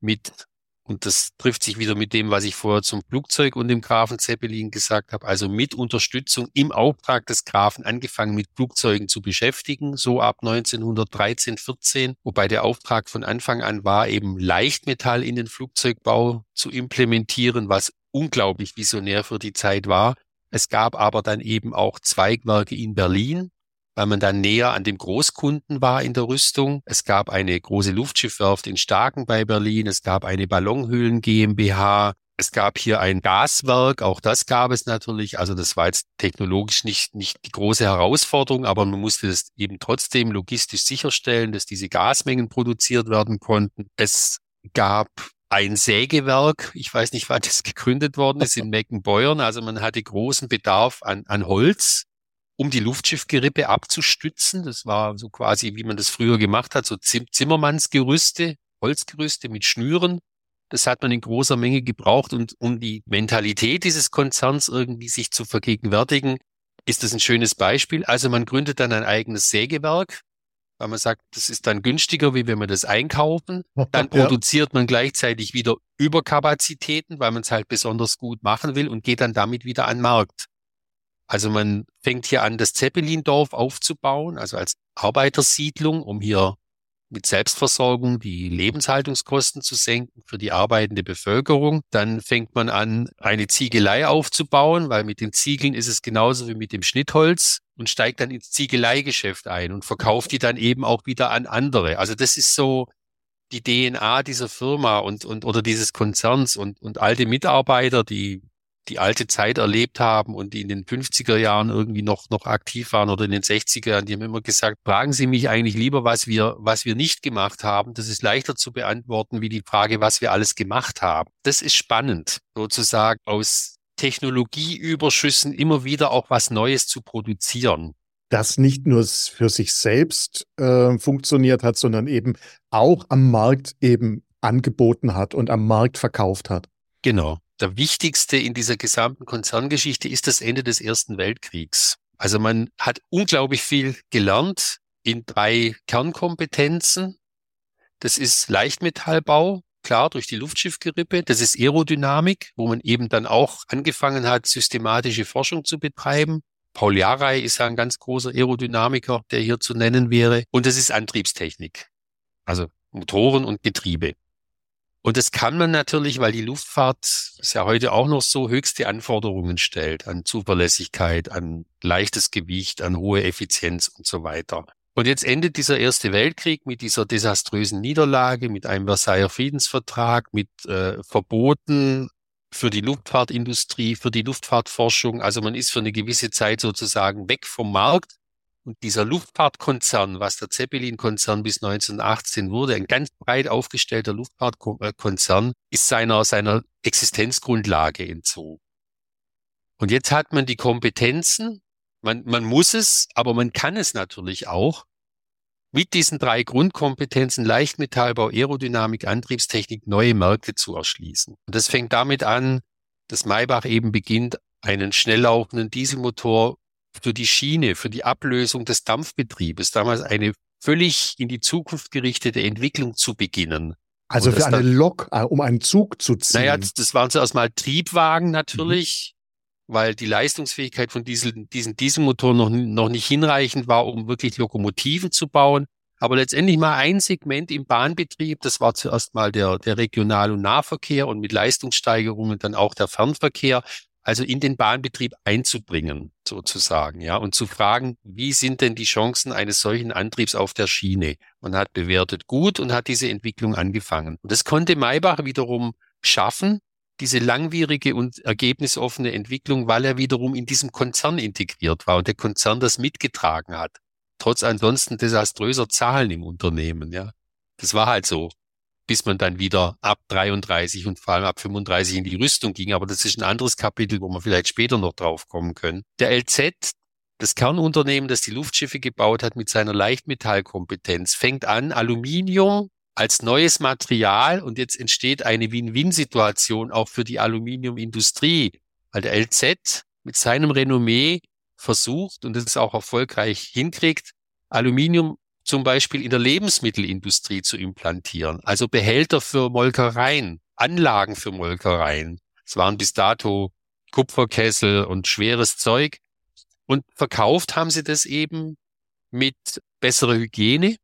mit und das trifft sich wieder mit dem, was ich vorher zum Flugzeug und dem Grafen Zeppelin gesagt habe. Also mit Unterstützung im Auftrag des Grafen angefangen mit Flugzeugen zu beschäftigen, so ab 1913, 14, wobei der Auftrag von Anfang an war, eben Leichtmetall in den Flugzeugbau zu implementieren, was unglaublich visionär für die Zeit war. Es gab aber dann eben auch Zweigwerke in Berlin, weil man dann näher an dem Großkunden war in der Rüstung. Es gab eine große Luftschiffwerft in Starken bei Berlin. Es gab eine Ballonhöhlen GmbH. Es gab hier ein Gaswerk, auch das gab es natürlich. Also das war jetzt technologisch nicht, nicht die große Herausforderung, aber man musste es eben trotzdem logistisch sicherstellen, dass diese Gasmengen produziert werden konnten. Es gab ein Sägewerk, ich weiß nicht, wann das gegründet worden ist, in Meckenbeuern. Also man hatte großen Bedarf an, an Holz um die Luftschiffgerippe abzustützen. Das war so quasi, wie man das früher gemacht hat, so Zimmermannsgerüste, Holzgerüste mit Schnüren. Das hat man in großer Menge gebraucht und um die Mentalität dieses Konzerns irgendwie sich zu vergegenwärtigen, ist das ein schönes Beispiel. Also man gründet dann ein eigenes Sägewerk, weil man sagt, das ist dann günstiger, wie wenn wir das einkaufen. Dann produziert man gleichzeitig wieder Überkapazitäten, weil man es halt besonders gut machen will und geht dann damit wieder an den Markt. Also man fängt hier an, das Zeppelindorf aufzubauen, also als Arbeitersiedlung, um hier mit Selbstversorgung die Lebenshaltungskosten zu senken für die arbeitende Bevölkerung. Dann fängt man an, eine Ziegelei aufzubauen, weil mit den Ziegeln ist es genauso wie mit dem Schnittholz und steigt dann ins Ziegeleigeschäft ein und verkauft die dann eben auch wieder an andere. Also das ist so die DNA dieser Firma und, und oder dieses Konzerns und, und alte Mitarbeiter, die die alte Zeit erlebt haben und die in den 50er Jahren irgendwie noch, noch aktiv waren oder in den 60er Jahren, die haben immer gesagt, fragen Sie mich eigentlich lieber, was wir, was wir nicht gemacht haben. Das ist leichter zu beantworten wie die Frage, was wir alles gemacht haben. Das ist spannend, sozusagen aus Technologieüberschüssen immer wieder auch was Neues zu produzieren. Das nicht nur für sich selbst äh, funktioniert hat, sondern eben auch am Markt eben angeboten hat und am Markt verkauft hat. Genau der wichtigste in dieser gesamten Konzerngeschichte ist das Ende des Ersten Weltkriegs. Also man hat unglaublich viel gelernt in drei Kernkompetenzen. Das ist Leichtmetallbau, klar durch die Luftschiffgerippe. Das ist Aerodynamik, wo man eben dann auch angefangen hat, systematische Forschung zu betreiben. Paul Jarey ist ja ein ganz großer Aerodynamiker, der hier zu nennen wäre. Und das ist Antriebstechnik. Also Motoren und Getriebe. Und das kann man natürlich, weil die Luftfahrt ist ja heute auch noch so höchste Anforderungen stellt an Zuverlässigkeit, an leichtes Gewicht, an hohe Effizienz und so weiter. Und jetzt endet dieser Erste Weltkrieg mit dieser desaströsen Niederlage, mit einem Versailler Friedensvertrag, mit äh, Verboten für die Luftfahrtindustrie, für die Luftfahrtforschung. Also man ist für eine gewisse Zeit sozusagen weg vom Markt und dieser Luftfahrtkonzern, was der Zeppelin-Konzern bis 1918 wurde, ein ganz breit aufgestellter Luftfahrtkonzern, ist seiner, seiner Existenzgrundlage entzogen. Und jetzt hat man die Kompetenzen, man, man muss es, aber man kann es natürlich auch, mit diesen drei Grundkompetenzen Leichtmetallbau, Aerodynamik, Antriebstechnik neue Märkte zu erschließen. Und das fängt damit an, dass Maybach eben beginnt, einen schnell laufenden Dieselmotor für die Schiene, für die Ablösung des Dampfbetriebes, damals eine völlig in die Zukunft gerichtete Entwicklung zu beginnen. Also für eine Lok, äh, um einen Zug zu ziehen. Naja, das waren zuerst mal Triebwagen natürlich, mhm. weil die Leistungsfähigkeit von diesen, diesen Dieselmotoren noch, noch nicht hinreichend war, um wirklich Lokomotiven zu bauen. Aber letztendlich mal ein Segment im Bahnbetrieb, das war zuerst mal der, der Regional- und Nahverkehr und mit Leistungssteigerungen dann auch der Fernverkehr also in den Bahnbetrieb einzubringen, sozusagen, ja, und zu fragen, wie sind denn die Chancen eines solchen Antriebs auf der Schiene? Man hat bewertet gut und hat diese Entwicklung angefangen. Und das konnte Maybach wiederum schaffen, diese langwierige und ergebnisoffene Entwicklung, weil er wiederum in diesem Konzern integriert war und der Konzern das mitgetragen hat. Trotz ansonsten desaströser Zahlen im Unternehmen, ja. Das war halt so bis man dann wieder ab 33 und vor allem ab 35 in die Rüstung ging. Aber das ist ein anderes Kapitel, wo wir vielleicht später noch drauf kommen können. Der LZ, das Kernunternehmen, das die Luftschiffe gebaut hat mit seiner Leichtmetallkompetenz, fängt an, Aluminium als neues Material und jetzt entsteht eine Win-Win-Situation auch für die Aluminiumindustrie, weil der LZ mit seinem Renommee versucht und das auch erfolgreich hinkriegt, Aluminium zum Beispiel in der Lebensmittelindustrie zu implantieren. Also Behälter für Molkereien, Anlagen für Molkereien. Es waren bis dato Kupferkessel und schweres Zeug. Und verkauft haben sie das eben mit besserer Hygiene.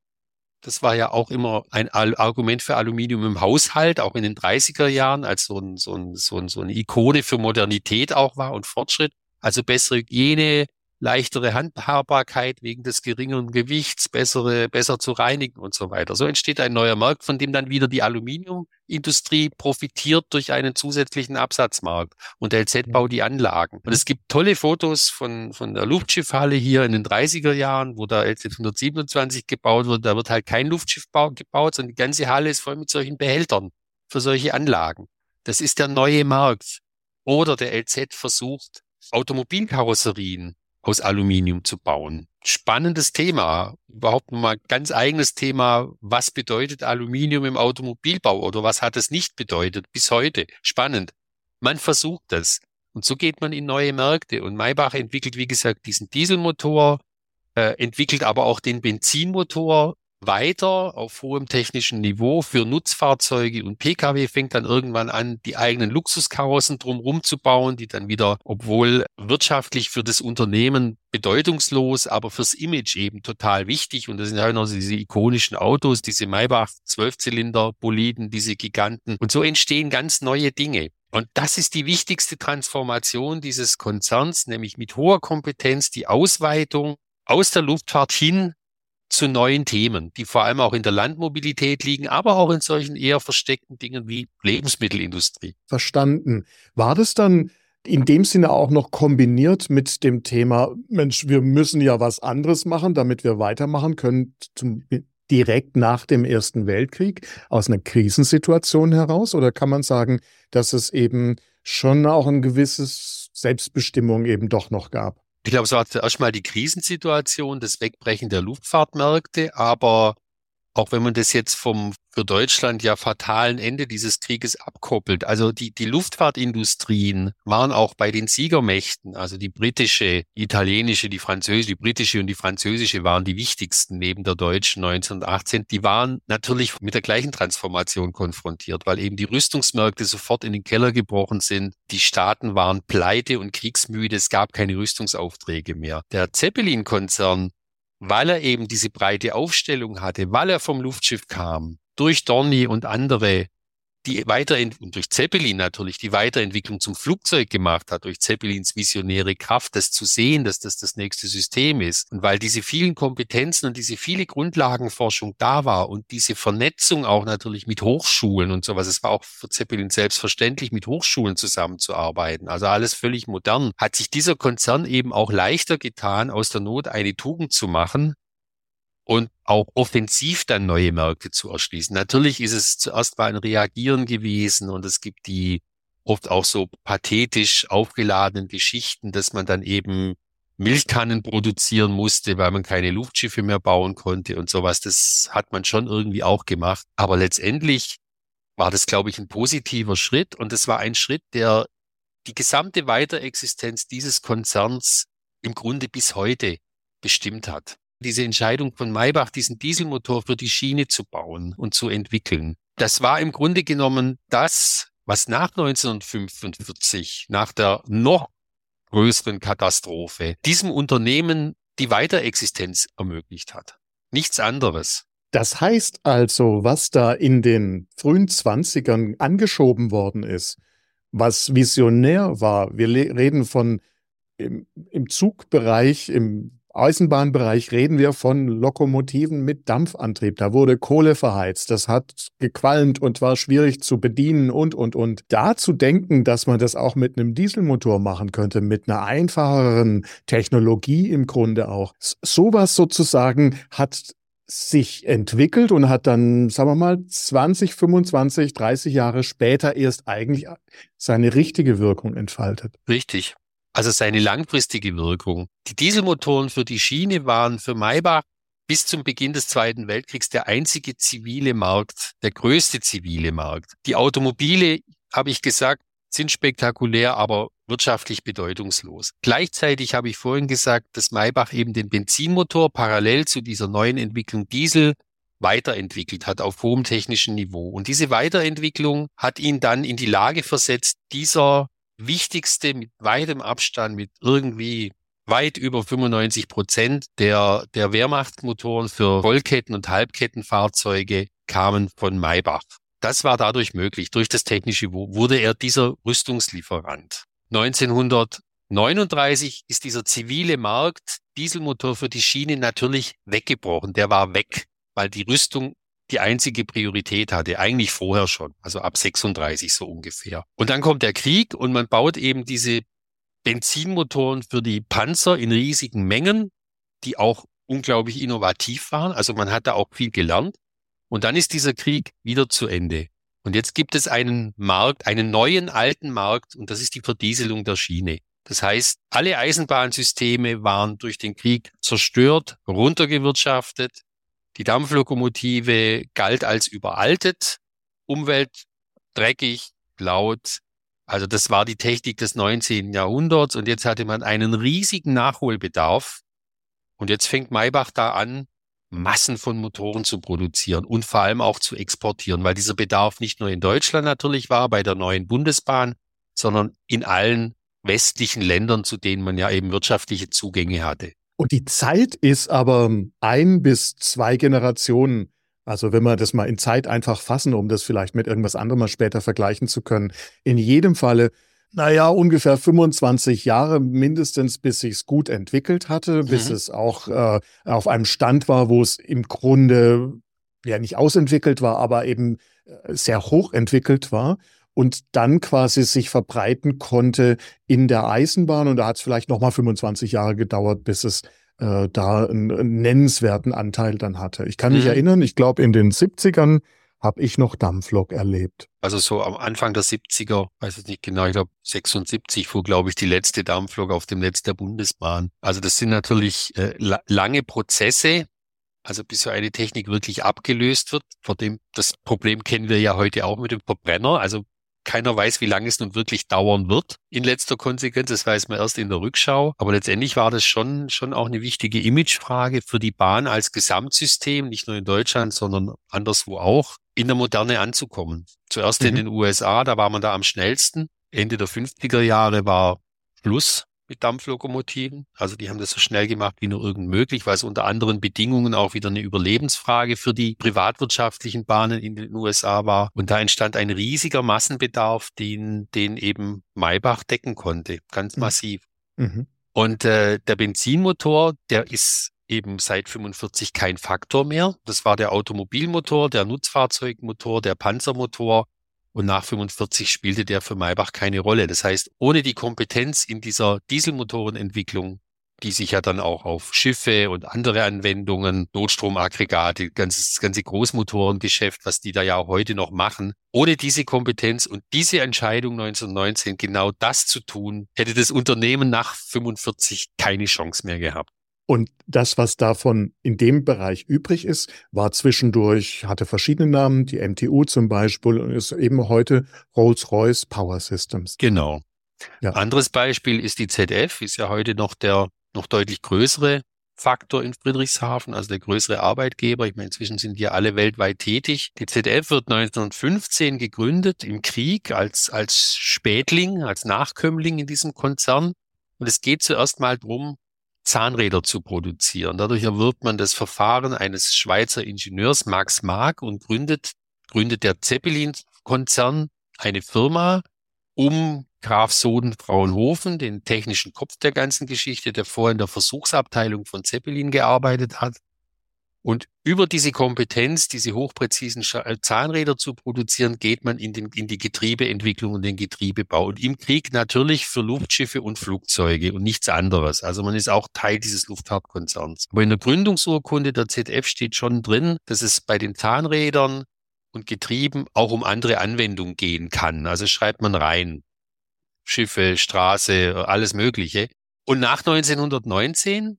Das war ja auch immer ein Argument für Aluminium im Haushalt, auch in den 30er Jahren, als so, ein, so, ein, so, ein, so eine Ikone für Modernität auch war und Fortschritt. Also bessere Hygiene, leichtere Handhabbarkeit wegen des geringeren Gewichts, bessere, besser zu reinigen und so weiter. So entsteht ein neuer Markt, von dem dann wieder die Aluminiumindustrie profitiert durch einen zusätzlichen Absatzmarkt und der LZ baut die Anlagen. Und es gibt tolle Fotos von, von der Luftschiffhalle hier in den 30er Jahren, wo der LZ 127 gebaut wird. Da wird halt kein Luftschiff gebaut, sondern die ganze Halle ist voll mit solchen Behältern für solche Anlagen. Das ist der neue Markt. Oder der LZ versucht, Automobilkarosserien aus Aluminium zu bauen. Spannendes Thema. Überhaupt mal ganz eigenes Thema. Was bedeutet Aluminium im Automobilbau oder was hat es nicht bedeutet bis heute? Spannend. Man versucht das. Und so geht man in neue Märkte. Und Maybach entwickelt, wie gesagt, diesen Dieselmotor, äh, entwickelt aber auch den Benzinmotor, weiter auf hohem technischen Niveau für Nutzfahrzeuge und Pkw fängt dann irgendwann an, die eigenen Luxuskarossen drumherum zu bauen, die dann wieder, obwohl wirtschaftlich für das Unternehmen bedeutungslos, aber fürs Image eben total wichtig. Und das sind halt noch diese ikonischen Autos, diese Maybach Zwölfzylinder Boliden, diese Giganten. Und so entstehen ganz neue Dinge. Und das ist die wichtigste Transformation dieses Konzerns, nämlich mit hoher Kompetenz die Ausweitung aus der Luftfahrt hin zu neuen Themen, die vor allem auch in der Landmobilität liegen, aber auch in solchen eher versteckten Dingen wie Lebensmittelindustrie. Verstanden. War das dann in dem Sinne auch noch kombiniert mit dem Thema, Mensch, wir müssen ja was anderes machen, damit wir weitermachen können, zum, direkt nach dem Ersten Weltkrieg aus einer Krisensituation heraus? Oder kann man sagen, dass es eben schon auch ein gewisses Selbstbestimmung eben doch noch gab? Ich glaube, es war zuerst mal die Krisensituation, das Wegbrechen der Luftfahrtmärkte, aber auch wenn man das jetzt vom für Deutschland ja fatalen Ende dieses Krieges abkoppelt. Also die, die Luftfahrtindustrien waren auch bei den Siegermächten, also die britische, die italienische, die französische, die britische und die französische waren die wichtigsten neben der deutschen 1918. Die waren natürlich mit der gleichen Transformation konfrontiert, weil eben die Rüstungsmärkte sofort in den Keller gebrochen sind. Die Staaten waren pleite und kriegsmüde. Es gab keine Rüstungsaufträge mehr. Der Zeppelin-Konzern weil er eben diese breite Aufstellung hatte, weil er vom Luftschiff kam, durch Dorni und andere, die Weiterentwicklung, durch Zeppelin natürlich, die Weiterentwicklung zum Flugzeug gemacht hat, durch Zeppelins visionäre Kraft, das zu sehen, dass das das nächste System ist. Und weil diese vielen Kompetenzen und diese viele Grundlagenforschung da war und diese Vernetzung auch natürlich mit Hochschulen und sowas, es war auch für Zeppelin selbstverständlich, mit Hochschulen zusammenzuarbeiten. Also alles völlig modern. Hat sich dieser Konzern eben auch leichter getan, aus der Not eine Tugend zu machen, und auch offensiv dann neue Märkte zu erschließen. Natürlich ist es zuerst mal ein Reagieren gewesen und es gibt die oft auch so pathetisch aufgeladenen Geschichten, dass man dann eben Milchkannen produzieren musste, weil man keine Luftschiffe mehr bauen konnte und sowas. Das hat man schon irgendwie auch gemacht. Aber letztendlich war das, glaube ich, ein positiver Schritt und es war ein Schritt, der die gesamte Weiterexistenz dieses Konzerns im Grunde bis heute bestimmt hat diese Entscheidung von Maybach, diesen Dieselmotor für die Schiene zu bauen und zu entwickeln. Das war im Grunde genommen das, was nach 1945, nach der noch größeren Katastrophe, diesem Unternehmen die Weiterexistenz ermöglicht hat. Nichts anderes. Das heißt also, was da in den frühen Zwanzigern angeschoben worden ist, was visionär war, wir reden von im, im Zugbereich, im Eisenbahnbereich reden wir von Lokomotiven mit Dampfantrieb. Da wurde Kohle verheizt. Das hat gequalmt und war schwierig zu bedienen und, und, und. Da zu denken, dass man das auch mit einem Dieselmotor machen könnte, mit einer einfacheren Technologie im Grunde auch. Sowas sozusagen hat sich entwickelt und hat dann, sagen wir mal, 20, 25, 30 Jahre später erst eigentlich seine richtige Wirkung entfaltet. Richtig also seine langfristige Wirkung. Die Dieselmotoren für die Schiene waren für Maybach bis zum Beginn des Zweiten Weltkriegs der einzige zivile Markt, der größte zivile Markt. Die Automobile, habe ich gesagt, sind spektakulär, aber wirtschaftlich bedeutungslos. Gleichzeitig habe ich vorhin gesagt, dass Maybach eben den Benzinmotor parallel zu dieser neuen Entwicklung Diesel weiterentwickelt hat auf hohem technischen Niveau. Und diese Weiterentwicklung hat ihn dann in die Lage versetzt, dieser wichtigste mit weitem Abstand, mit irgendwie weit über 95 Prozent der, der Wehrmachtsmotoren für Vollketten- und Halbkettenfahrzeuge kamen von Maybach. Das war dadurch möglich. Durch das technische wurde er dieser Rüstungslieferant. 1939 ist dieser zivile Markt Dieselmotor für die Schiene natürlich weggebrochen. Der war weg, weil die Rüstung die einzige Priorität hatte, eigentlich vorher schon, also ab 36 so ungefähr. Und dann kommt der Krieg und man baut eben diese Benzinmotoren für die Panzer in riesigen Mengen, die auch unglaublich innovativ waren. Also man hat da auch viel gelernt. Und dann ist dieser Krieg wieder zu Ende. Und jetzt gibt es einen Markt, einen neuen alten Markt, und das ist die Verdieselung der Schiene. Das heißt, alle Eisenbahnsysteme waren durch den Krieg zerstört, runtergewirtschaftet. Die Dampflokomotive galt als überaltet, Umwelt dreckig, laut. Also das war die Technik des 19. Jahrhunderts und jetzt hatte man einen riesigen Nachholbedarf. Und jetzt fängt Maybach da an, Massen von Motoren zu produzieren und vor allem auch zu exportieren, weil dieser Bedarf nicht nur in Deutschland natürlich war, bei der neuen Bundesbahn, sondern in allen westlichen Ländern, zu denen man ja eben wirtschaftliche Zugänge hatte. Und die Zeit ist aber ein bis zwei Generationen. Also wenn wir das mal in Zeit einfach fassen, um das vielleicht mit irgendwas anderem mal später vergleichen zu können. In jedem Falle, naja, ungefähr 25 Jahre mindestens, bis sich's gut entwickelt hatte, mhm. bis es auch äh, auf einem Stand war, wo es im Grunde ja nicht ausentwickelt war, aber eben äh, sehr hoch entwickelt war und dann quasi sich verbreiten konnte in der Eisenbahn. Und da hat es vielleicht nochmal 25 Jahre gedauert, bis es äh, da einen, einen, nennenswerten Anteil dann hatte. Ich kann mhm. mich erinnern, ich glaube in den 70ern habe ich noch Dampflok erlebt. Also so am Anfang der 70er, weiß ich nicht genau, ich glaube 76 fuhr, glaube ich, die letzte Dampflok auf dem Netz der Bundesbahn. Also das sind natürlich äh, la lange Prozesse, Also bis so eine Technik wirklich abgelöst wird, vor dem, das Problem kennen wir ja heute auch mit dem Verbrenner. Also keiner weiß, wie lange es nun wirklich dauern wird in letzter Konsequenz. Das weiß man erst in der Rückschau. Aber letztendlich war das schon, schon auch eine wichtige Imagefrage für die Bahn als Gesamtsystem, nicht nur in Deutschland, sondern anderswo auch, in der Moderne anzukommen. Zuerst mhm. in den USA, da war man da am schnellsten. Ende der 50er Jahre war Schluss mit Dampflokomotiven. Also die haben das so schnell gemacht wie nur irgend möglich, weil es unter anderen Bedingungen auch wieder eine Überlebensfrage für die privatwirtschaftlichen Bahnen in den USA war. Und da entstand ein riesiger Massenbedarf, den, den eben Maybach decken konnte, ganz mhm. massiv. Mhm. Und äh, der Benzinmotor, der ist eben seit 45 kein Faktor mehr. Das war der Automobilmotor, der Nutzfahrzeugmotor, der Panzermotor und nach 45 spielte der für Maybach keine Rolle. Das heißt, ohne die Kompetenz in dieser Dieselmotorenentwicklung, die sich ja dann auch auf Schiffe und andere Anwendungen, Notstromaggregate, ganzes, ganze Großmotorengeschäft, was die da ja auch heute noch machen, ohne diese Kompetenz und diese Entscheidung 1919 genau das zu tun, hätte das Unternehmen nach 45 keine Chance mehr gehabt. Und das, was davon in dem Bereich übrig ist, war zwischendurch, hatte verschiedene Namen, die MTU zum Beispiel, und ist eben heute Rolls-Royce Power Systems. Genau. Ja. Anderes Beispiel ist die ZF, ist ja heute noch der noch deutlich größere Faktor in Friedrichshafen, also der größere Arbeitgeber. Ich meine, inzwischen sind die alle weltweit tätig. Die ZF wird 1915 gegründet im Krieg als, als Spätling, als Nachkömmling in diesem Konzern. Und es geht zuerst mal drum, Zahnräder zu produzieren. Dadurch erwirbt man das Verfahren eines Schweizer Ingenieurs Max Mark und gründet, gründet der Zeppelin-Konzern eine Firma um Graf Soden Fraunhofen, den technischen Kopf der ganzen Geschichte, der vorher in der Versuchsabteilung von Zeppelin gearbeitet hat, und über diese Kompetenz, diese hochpräzisen äh, Zahnräder zu produzieren, geht man in, den, in die Getriebeentwicklung und den Getriebebau. Und im Krieg natürlich für Luftschiffe und Flugzeuge und nichts anderes. Also man ist auch Teil dieses Luftfahrtkonzerns. Aber in der Gründungsurkunde der ZF steht schon drin, dass es bei den Zahnrädern und Getrieben auch um andere Anwendungen gehen kann. Also schreibt man rein. Schiffe, Straße, alles Mögliche. Und nach 1919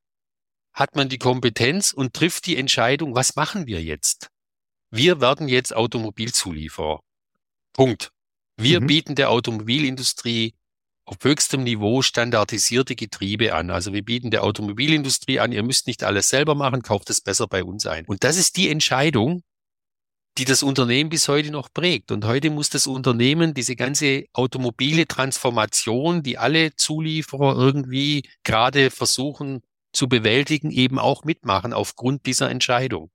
hat man die Kompetenz und trifft die Entscheidung, was machen wir jetzt? Wir werden jetzt Automobilzulieferer. Punkt. Wir mhm. bieten der Automobilindustrie auf höchstem Niveau standardisierte Getriebe an. Also wir bieten der Automobilindustrie an, ihr müsst nicht alles selber machen, kauft es besser bei uns ein. Und das ist die Entscheidung, die das Unternehmen bis heute noch prägt. Und heute muss das Unternehmen diese ganze automobile Transformation, die alle Zulieferer irgendwie gerade versuchen zu bewältigen, eben auch mitmachen aufgrund dieser Entscheidung.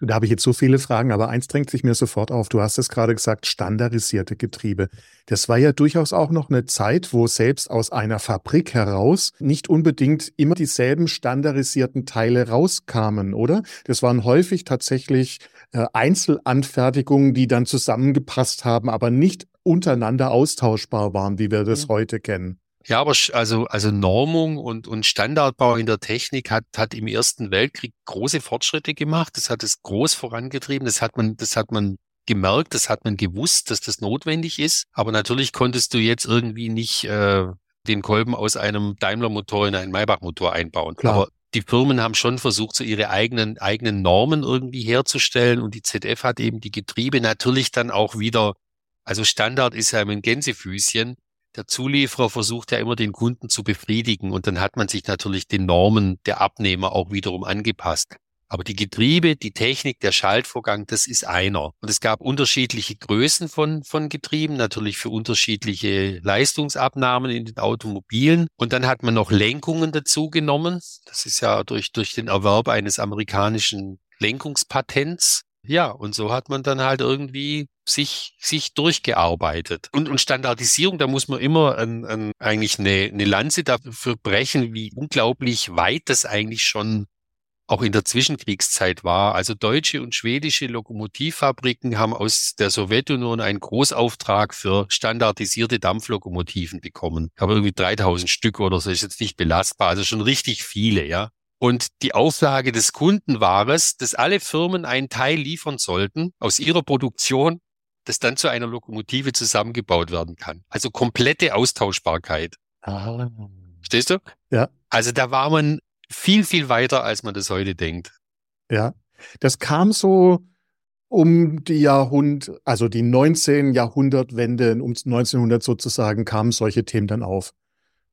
Da habe ich jetzt so viele Fragen, aber eins drängt sich mir sofort auf. Du hast es gerade gesagt, standardisierte Getriebe. Das war ja durchaus auch noch eine Zeit, wo selbst aus einer Fabrik heraus nicht unbedingt immer dieselben standardisierten Teile rauskamen, oder? Das waren häufig tatsächlich äh, Einzelanfertigungen, die dann zusammengepasst haben, aber nicht untereinander austauschbar waren, wie wir das ja. heute kennen. Ja, aber also, also Normung und, und Standardbau in der Technik hat, hat im Ersten Weltkrieg große Fortschritte gemacht. Das hat es groß vorangetrieben. Das hat man, das hat man gemerkt, das hat man gewusst, dass das notwendig ist. Aber natürlich konntest du jetzt irgendwie nicht äh, den Kolben aus einem Daimler-Motor in einen Maybach-Motor einbauen. Klar. Aber die Firmen haben schon versucht, so ihre eigenen, eigenen Normen irgendwie herzustellen. Und die ZF hat eben die Getriebe natürlich dann auch wieder, also Standard ist ja ein Gänsefüßchen der Zulieferer versucht ja immer den Kunden zu befriedigen und dann hat man sich natürlich den Normen der Abnehmer auch wiederum angepasst. Aber die Getriebe, die Technik, der Schaltvorgang, das ist einer. Und es gab unterschiedliche Größen von, von Getrieben, natürlich für unterschiedliche Leistungsabnahmen in den Automobilen. Und dann hat man noch Lenkungen dazu genommen. Das ist ja durch, durch den Erwerb eines amerikanischen Lenkungspatents ja, und so hat man dann halt irgendwie sich, sich durchgearbeitet. Und, und Standardisierung, da muss man immer ein, ein, eigentlich eine, eine Lanze dafür brechen, wie unglaublich weit das eigentlich schon auch in der Zwischenkriegszeit war. Also deutsche und schwedische Lokomotivfabriken haben aus der Sowjetunion einen Großauftrag für standardisierte Dampflokomotiven bekommen. Aber irgendwie 3000 Stück oder so ist jetzt nicht belastbar. Also schon richtig viele, ja. Und die Auflage des Kunden war es, dass alle Firmen einen Teil liefern sollten aus ihrer Produktion, das dann zu einer Lokomotive zusammengebaut werden kann. Also komplette Austauschbarkeit. Ah. Verstehst du? Ja. Also da war man viel, viel weiter, als man das heute denkt. Ja. Das kam so um die Jahrhundert, also die 19 Jahrhundertwende, um 1900 sozusagen, kamen solche Themen dann auf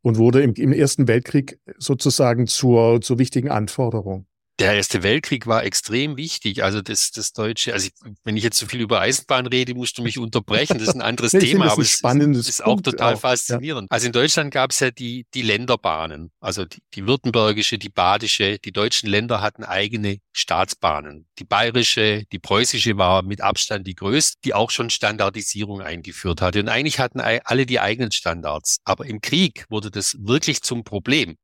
und wurde im, im Ersten Weltkrieg sozusagen zur, zur wichtigen Anforderung. Der Erste Weltkrieg war extrem wichtig. Also das, das Deutsche, also ich, wenn ich jetzt zu so viel über Eisenbahn rede, musst du mich unterbrechen. Das ist ein anderes nee, Thema, aber es ist, ist auch total auch. faszinierend. Ja. Also in Deutschland gab es ja die, die Länderbahnen, also die, die württembergische, die badische, die deutschen Länder hatten eigene Staatsbahnen. Die bayerische, die preußische war mit Abstand die größte, die auch schon Standardisierung eingeführt hatte. Und eigentlich hatten alle die eigenen Standards. Aber im Krieg wurde das wirklich zum Problem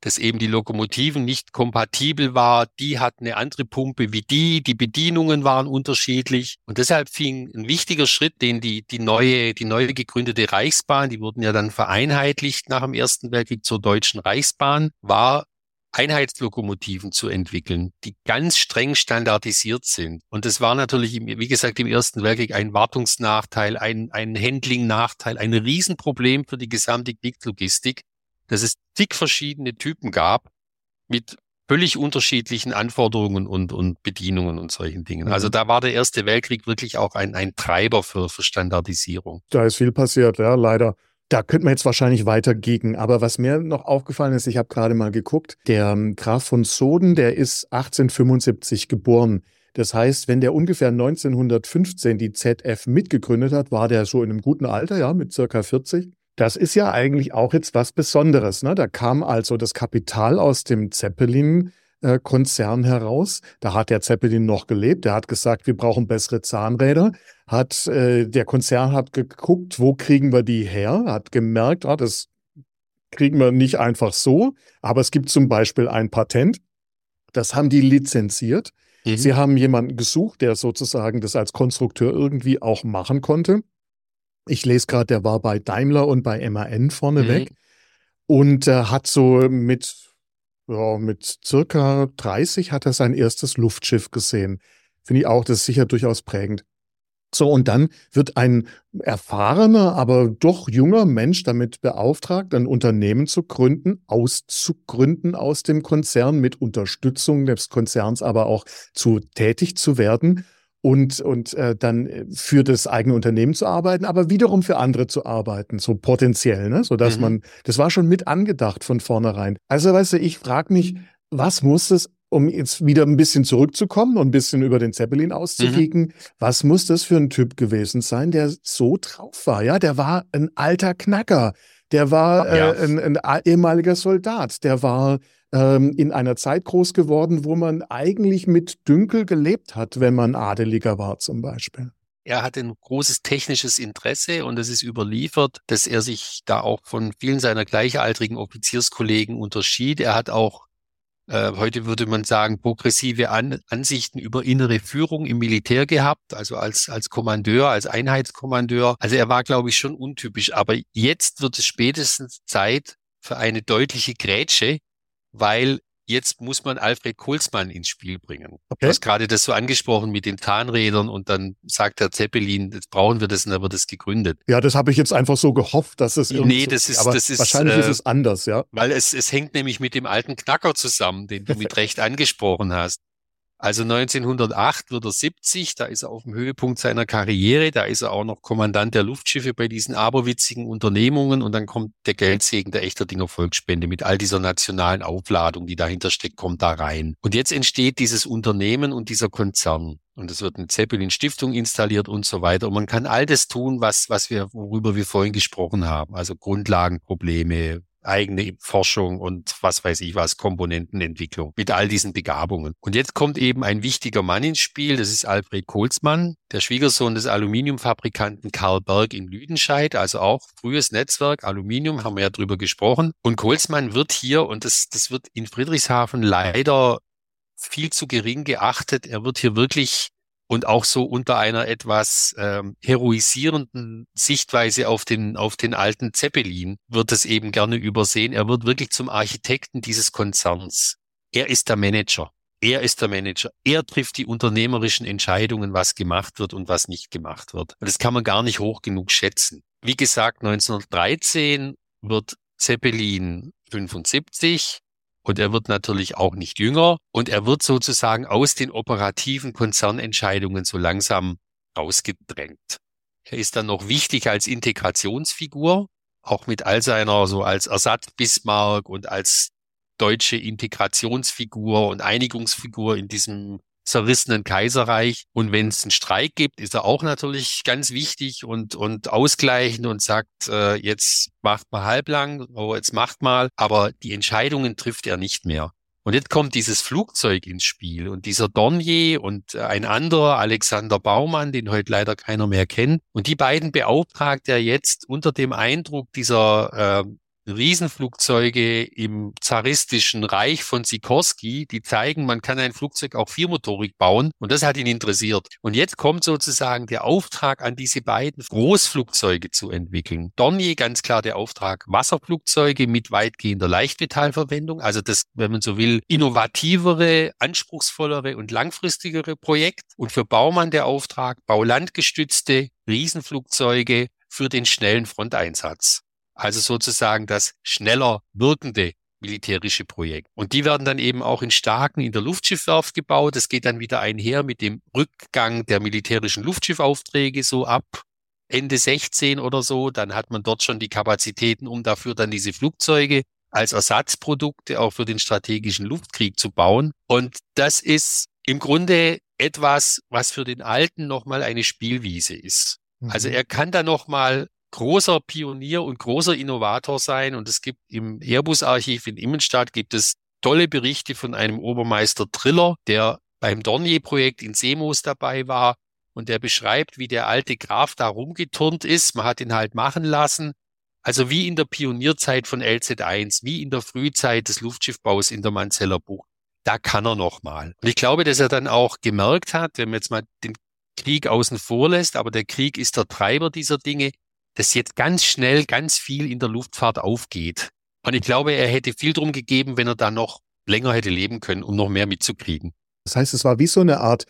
dass eben die Lokomotiven nicht kompatibel war. Die hatten eine andere Pumpe wie die, die Bedienungen waren unterschiedlich. Und deshalb fing ein wichtiger Schritt, den die, die neue, die neue gegründete Reichsbahn, die wurden ja dann vereinheitlicht nach dem Ersten Weltkrieg zur Deutschen Reichsbahn, war Einheitslokomotiven zu entwickeln, die ganz streng standardisiert sind. Und das war natürlich, wie gesagt, im Ersten Weltkrieg ein Wartungsnachteil, ein, ein Handling-Nachteil, ein Riesenproblem für die gesamte Kriegslogistik dass es zig verschiedene Typen gab mit völlig unterschiedlichen Anforderungen und, und Bedienungen und solchen Dingen. Mhm. Also da war der Erste Weltkrieg wirklich auch ein, ein Treiber für, für Standardisierung. Da ist viel passiert, ja, leider. Da könnte man jetzt wahrscheinlich weiter gegen. Aber was mir noch aufgefallen ist, ich habe gerade mal geguckt, der ähm, Graf von Soden, der ist 1875 geboren. Das heißt, wenn der ungefähr 1915 die ZF mitgegründet hat, war der so in einem guten Alter, ja, mit circa 40. Das ist ja eigentlich auch jetzt was Besonderes. Ne? Da kam also das Kapital aus dem Zeppelin-Konzern heraus. Da hat der Zeppelin noch gelebt. Der hat gesagt, wir brauchen bessere Zahnräder. Hat, äh, der Konzern hat geguckt, wo kriegen wir die her? Hat gemerkt, ah, das kriegen wir nicht einfach so. Aber es gibt zum Beispiel ein Patent. Das haben die lizenziert. Mhm. Sie haben jemanden gesucht, der sozusagen das als Konstrukteur irgendwie auch machen konnte. Ich lese gerade, der war bei Daimler und bei MAN vorneweg mhm. und äh, hat so mit, ja, mit circa 30 hat er sein erstes Luftschiff gesehen. Finde ich auch, das ist sicher durchaus prägend. So, und dann wird ein erfahrener, aber doch junger Mensch damit beauftragt, ein Unternehmen zu gründen, auszugründen aus dem Konzern, mit Unterstützung des Konzerns aber auch zu tätig zu werden und, und äh, dann äh, für das eigene Unternehmen zu arbeiten, aber wiederum für andere zu arbeiten, so potenziell, ne? sodass mhm. man, das war schon mit angedacht von vornherein. Also weißt du, ich frage mich, was muss es, um jetzt wieder ein bisschen zurückzukommen und ein bisschen über den Zeppelin auszukicken, mhm. was muss das für ein Typ gewesen sein, der so drauf war? Ja, der war ein alter Knacker. Der war ja. äh, ein, ein ehemaliger Soldat. Der war ähm, in einer Zeit groß geworden, wo man eigentlich mit Dünkel gelebt hat, wenn man Adeliger war zum Beispiel. Er hatte ein großes technisches Interesse und es ist überliefert, dass er sich da auch von vielen seiner gleichaltrigen Offizierskollegen unterschied. Er hat auch äh, heute würde man sagen, progressive An Ansichten über innere Führung im Militär gehabt, also als, als Kommandeur, als Einheitskommandeur. Also er war, glaube ich, schon untypisch. Aber jetzt wird es spätestens Zeit für eine deutliche Grätsche, weil jetzt muss man Alfred Kohlsmann ins Spiel bringen. Okay. Du hast gerade das so angesprochen mit den Zahnrädern und dann sagt der Zeppelin, jetzt brauchen wir das und dann wird es gegründet. Ja, das habe ich jetzt einfach so gehofft, dass es irgendwie. Nee, das ist, aber das ist, wahrscheinlich äh, ist es anders, ja. Weil es, es hängt nämlich mit dem alten Knacker zusammen, den du mit Recht angesprochen hast. Also 1908 wird er 70, da ist er auf dem Höhepunkt seiner Karriere, da ist er auch noch Kommandant der Luftschiffe bei diesen aberwitzigen Unternehmungen und dann kommt der Geldsegen der Echterdinger Volksspende mit all dieser nationalen Aufladung, die dahinter steckt, kommt da rein. Und jetzt entsteht dieses Unternehmen und dieser Konzern. Und es wird eine Zeppelin Stiftung installiert und so weiter. Und man kann all das tun, was, was wir, worüber wir vorhin gesprochen haben. Also Grundlagenprobleme, eigene Forschung und was weiß ich was, Komponentenentwicklung mit all diesen Begabungen. Und jetzt kommt eben ein wichtiger Mann ins Spiel, das ist Alfred Kohlsmann, der Schwiegersohn des Aluminiumfabrikanten Karl Berg in Lüdenscheid, also auch frühes Netzwerk, Aluminium, haben wir ja drüber gesprochen. Und Kohlsmann wird hier, und das, das wird in Friedrichshafen leider viel zu gering geachtet, er wird hier wirklich und auch so unter einer etwas ähm, heroisierenden Sichtweise auf den, auf den alten Zeppelin wird es eben gerne übersehen. Er wird wirklich zum Architekten dieses Konzerns. Er ist der Manager. Er ist der Manager. Er trifft die unternehmerischen Entscheidungen, was gemacht wird und was nicht gemacht wird. Und das kann man gar nicht hoch genug schätzen. Wie gesagt, 1913 wird Zeppelin 75 und er wird natürlich auch nicht jünger und er wird sozusagen aus den operativen Konzernentscheidungen so langsam rausgedrängt. Er ist dann noch wichtig als Integrationsfigur, auch mit all seiner so als Ersatz Bismarck und als deutsche Integrationsfigur und Einigungsfigur in diesem zerrissenen Kaiserreich. Und wenn es einen Streik gibt, ist er auch natürlich ganz wichtig und, und ausgleichend und sagt, äh, jetzt macht mal halblang, oh, jetzt macht mal. Aber die Entscheidungen trifft er nicht mehr. Und jetzt kommt dieses Flugzeug ins Spiel und dieser Dornier und ein anderer, Alexander Baumann, den heute leider keiner mehr kennt. Und die beiden beauftragt er jetzt unter dem Eindruck dieser äh, Riesenflugzeuge im zaristischen Reich von Sikorsky, die zeigen, man kann ein Flugzeug auch viermotorig bauen und das hat ihn interessiert. Und jetzt kommt sozusagen der Auftrag an diese beiden Großflugzeuge zu entwickeln. Dornier ganz klar der Auftrag Wasserflugzeuge mit weitgehender Leichtmetallverwendung, also das, wenn man so will, innovativere, anspruchsvollere und langfristigere Projekt. Und für Baumann der Auftrag Baulandgestützte Riesenflugzeuge für den schnellen Fronteinsatz also sozusagen das schneller wirkende militärische Projekt. Und die werden dann eben auch in Starken in der Luftschiffwerft gebaut. Das geht dann wieder einher mit dem Rückgang der militärischen Luftschiffaufträge so ab Ende 16 oder so. Dann hat man dort schon die Kapazitäten, um dafür dann diese Flugzeuge als Ersatzprodukte auch für den strategischen Luftkrieg zu bauen. Und das ist im Grunde etwas, was für den Alten nochmal eine Spielwiese ist. Also mhm. er kann da nochmal großer Pionier und großer Innovator sein. Und es gibt im Airbus-Archiv in Immenstadt gibt es tolle Berichte von einem Obermeister Triller, der beim Dornier-Projekt in Seemoos dabei war. Und der beschreibt, wie der alte Graf da rumgeturnt ist. Man hat ihn halt machen lassen. Also wie in der Pionierzeit von LZ1, wie in der Frühzeit des Luftschiffbaus in der Manzeller Bucht. Da kann er noch mal. Und ich glaube, dass er dann auch gemerkt hat, wenn man jetzt mal den Krieg außen vor lässt, aber der Krieg ist der Treiber dieser Dinge, dass jetzt ganz schnell ganz viel in der Luftfahrt aufgeht. Und ich glaube, er hätte viel drum gegeben, wenn er da noch länger hätte leben können, um noch mehr mitzukriegen. Das heißt, es war wie so eine Art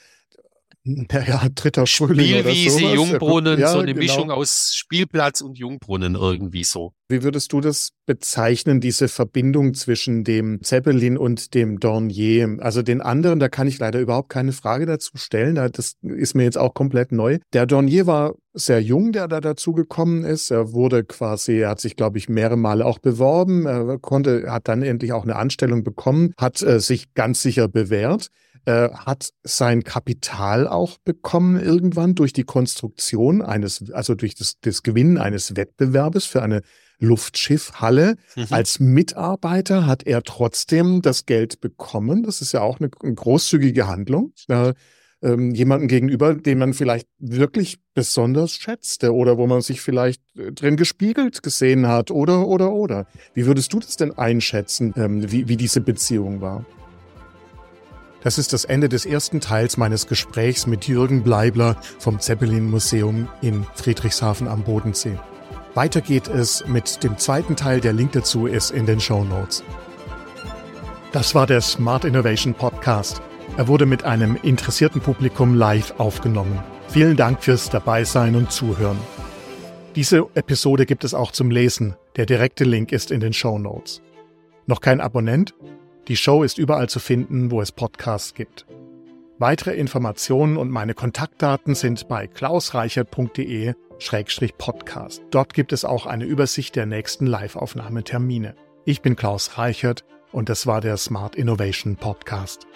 ja, dritter Frühling Spielwiese, Jungbrunnen, ja, so eine genau. Mischung aus Spielplatz und Jungbrunnen irgendwie so. Wie würdest du das bezeichnen, diese Verbindung zwischen dem Zeppelin und dem Dornier? Also den anderen, da kann ich leider überhaupt keine Frage dazu stellen. Das ist mir jetzt auch komplett neu. Der Dornier war sehr jung, der da dazu gekommen ist. Er wurde quasi, er hat sich, glaube ich, mehrere Male auch beworben. Er konnte, hat dann endlich auch eine Anstellung bekommen, hat äh, sich ganz sicher bewährt. Äh, hat sein Kapital auch bekommen irgendwann durch die Konstruktion eines, also durch das, das Gewinnen eines Wettbewerbes für eine Luftschiffhalle. Mhm. Als Mitarbeiter hat er trotzdem das Geld bekommen. Das ist ja auch eine, eine großzügige Handlung. Äh, ähm, jemanden gegenüber, den man vielleicht wirklich besonders schätzte oder wo man sich vielleicht äh, drin gespiegelt gesehen hat oder, oder, oder. Wie würdest du das denn einschätzen, ähm, wie, wie diese Beziehung war? Das ist das Ende des ersten Teils meines Gesprächs mit Jürgen Bleibler vom Zeppelin Museum in Friedrichshafen am Bodensee. Weiter geht es mit dem zweiten Teil, der Link dazu ist in den Show Notes. Das war der Smart Innovation Podcast. Er wurde mit einem interessierten Publikum live aufgenommen. Vielen Dank fürs Dabeisein und Zuhören. Diese Episode gibt es auch zum Lesen. Der direkte Link ist in den Show Notes. Noch kein Abonnent? Die Show ist überall zu finden, wo es Podcasts gibt. Weitere Informationen und meine Kontaktdaten sind bei klausreichert.de-podcast. Dort gibt es auch eine Übersicht der nächsten Live-Aufnahmetermine. Ich bin Klaus Reichert und das war der Smart Innovation Podcast.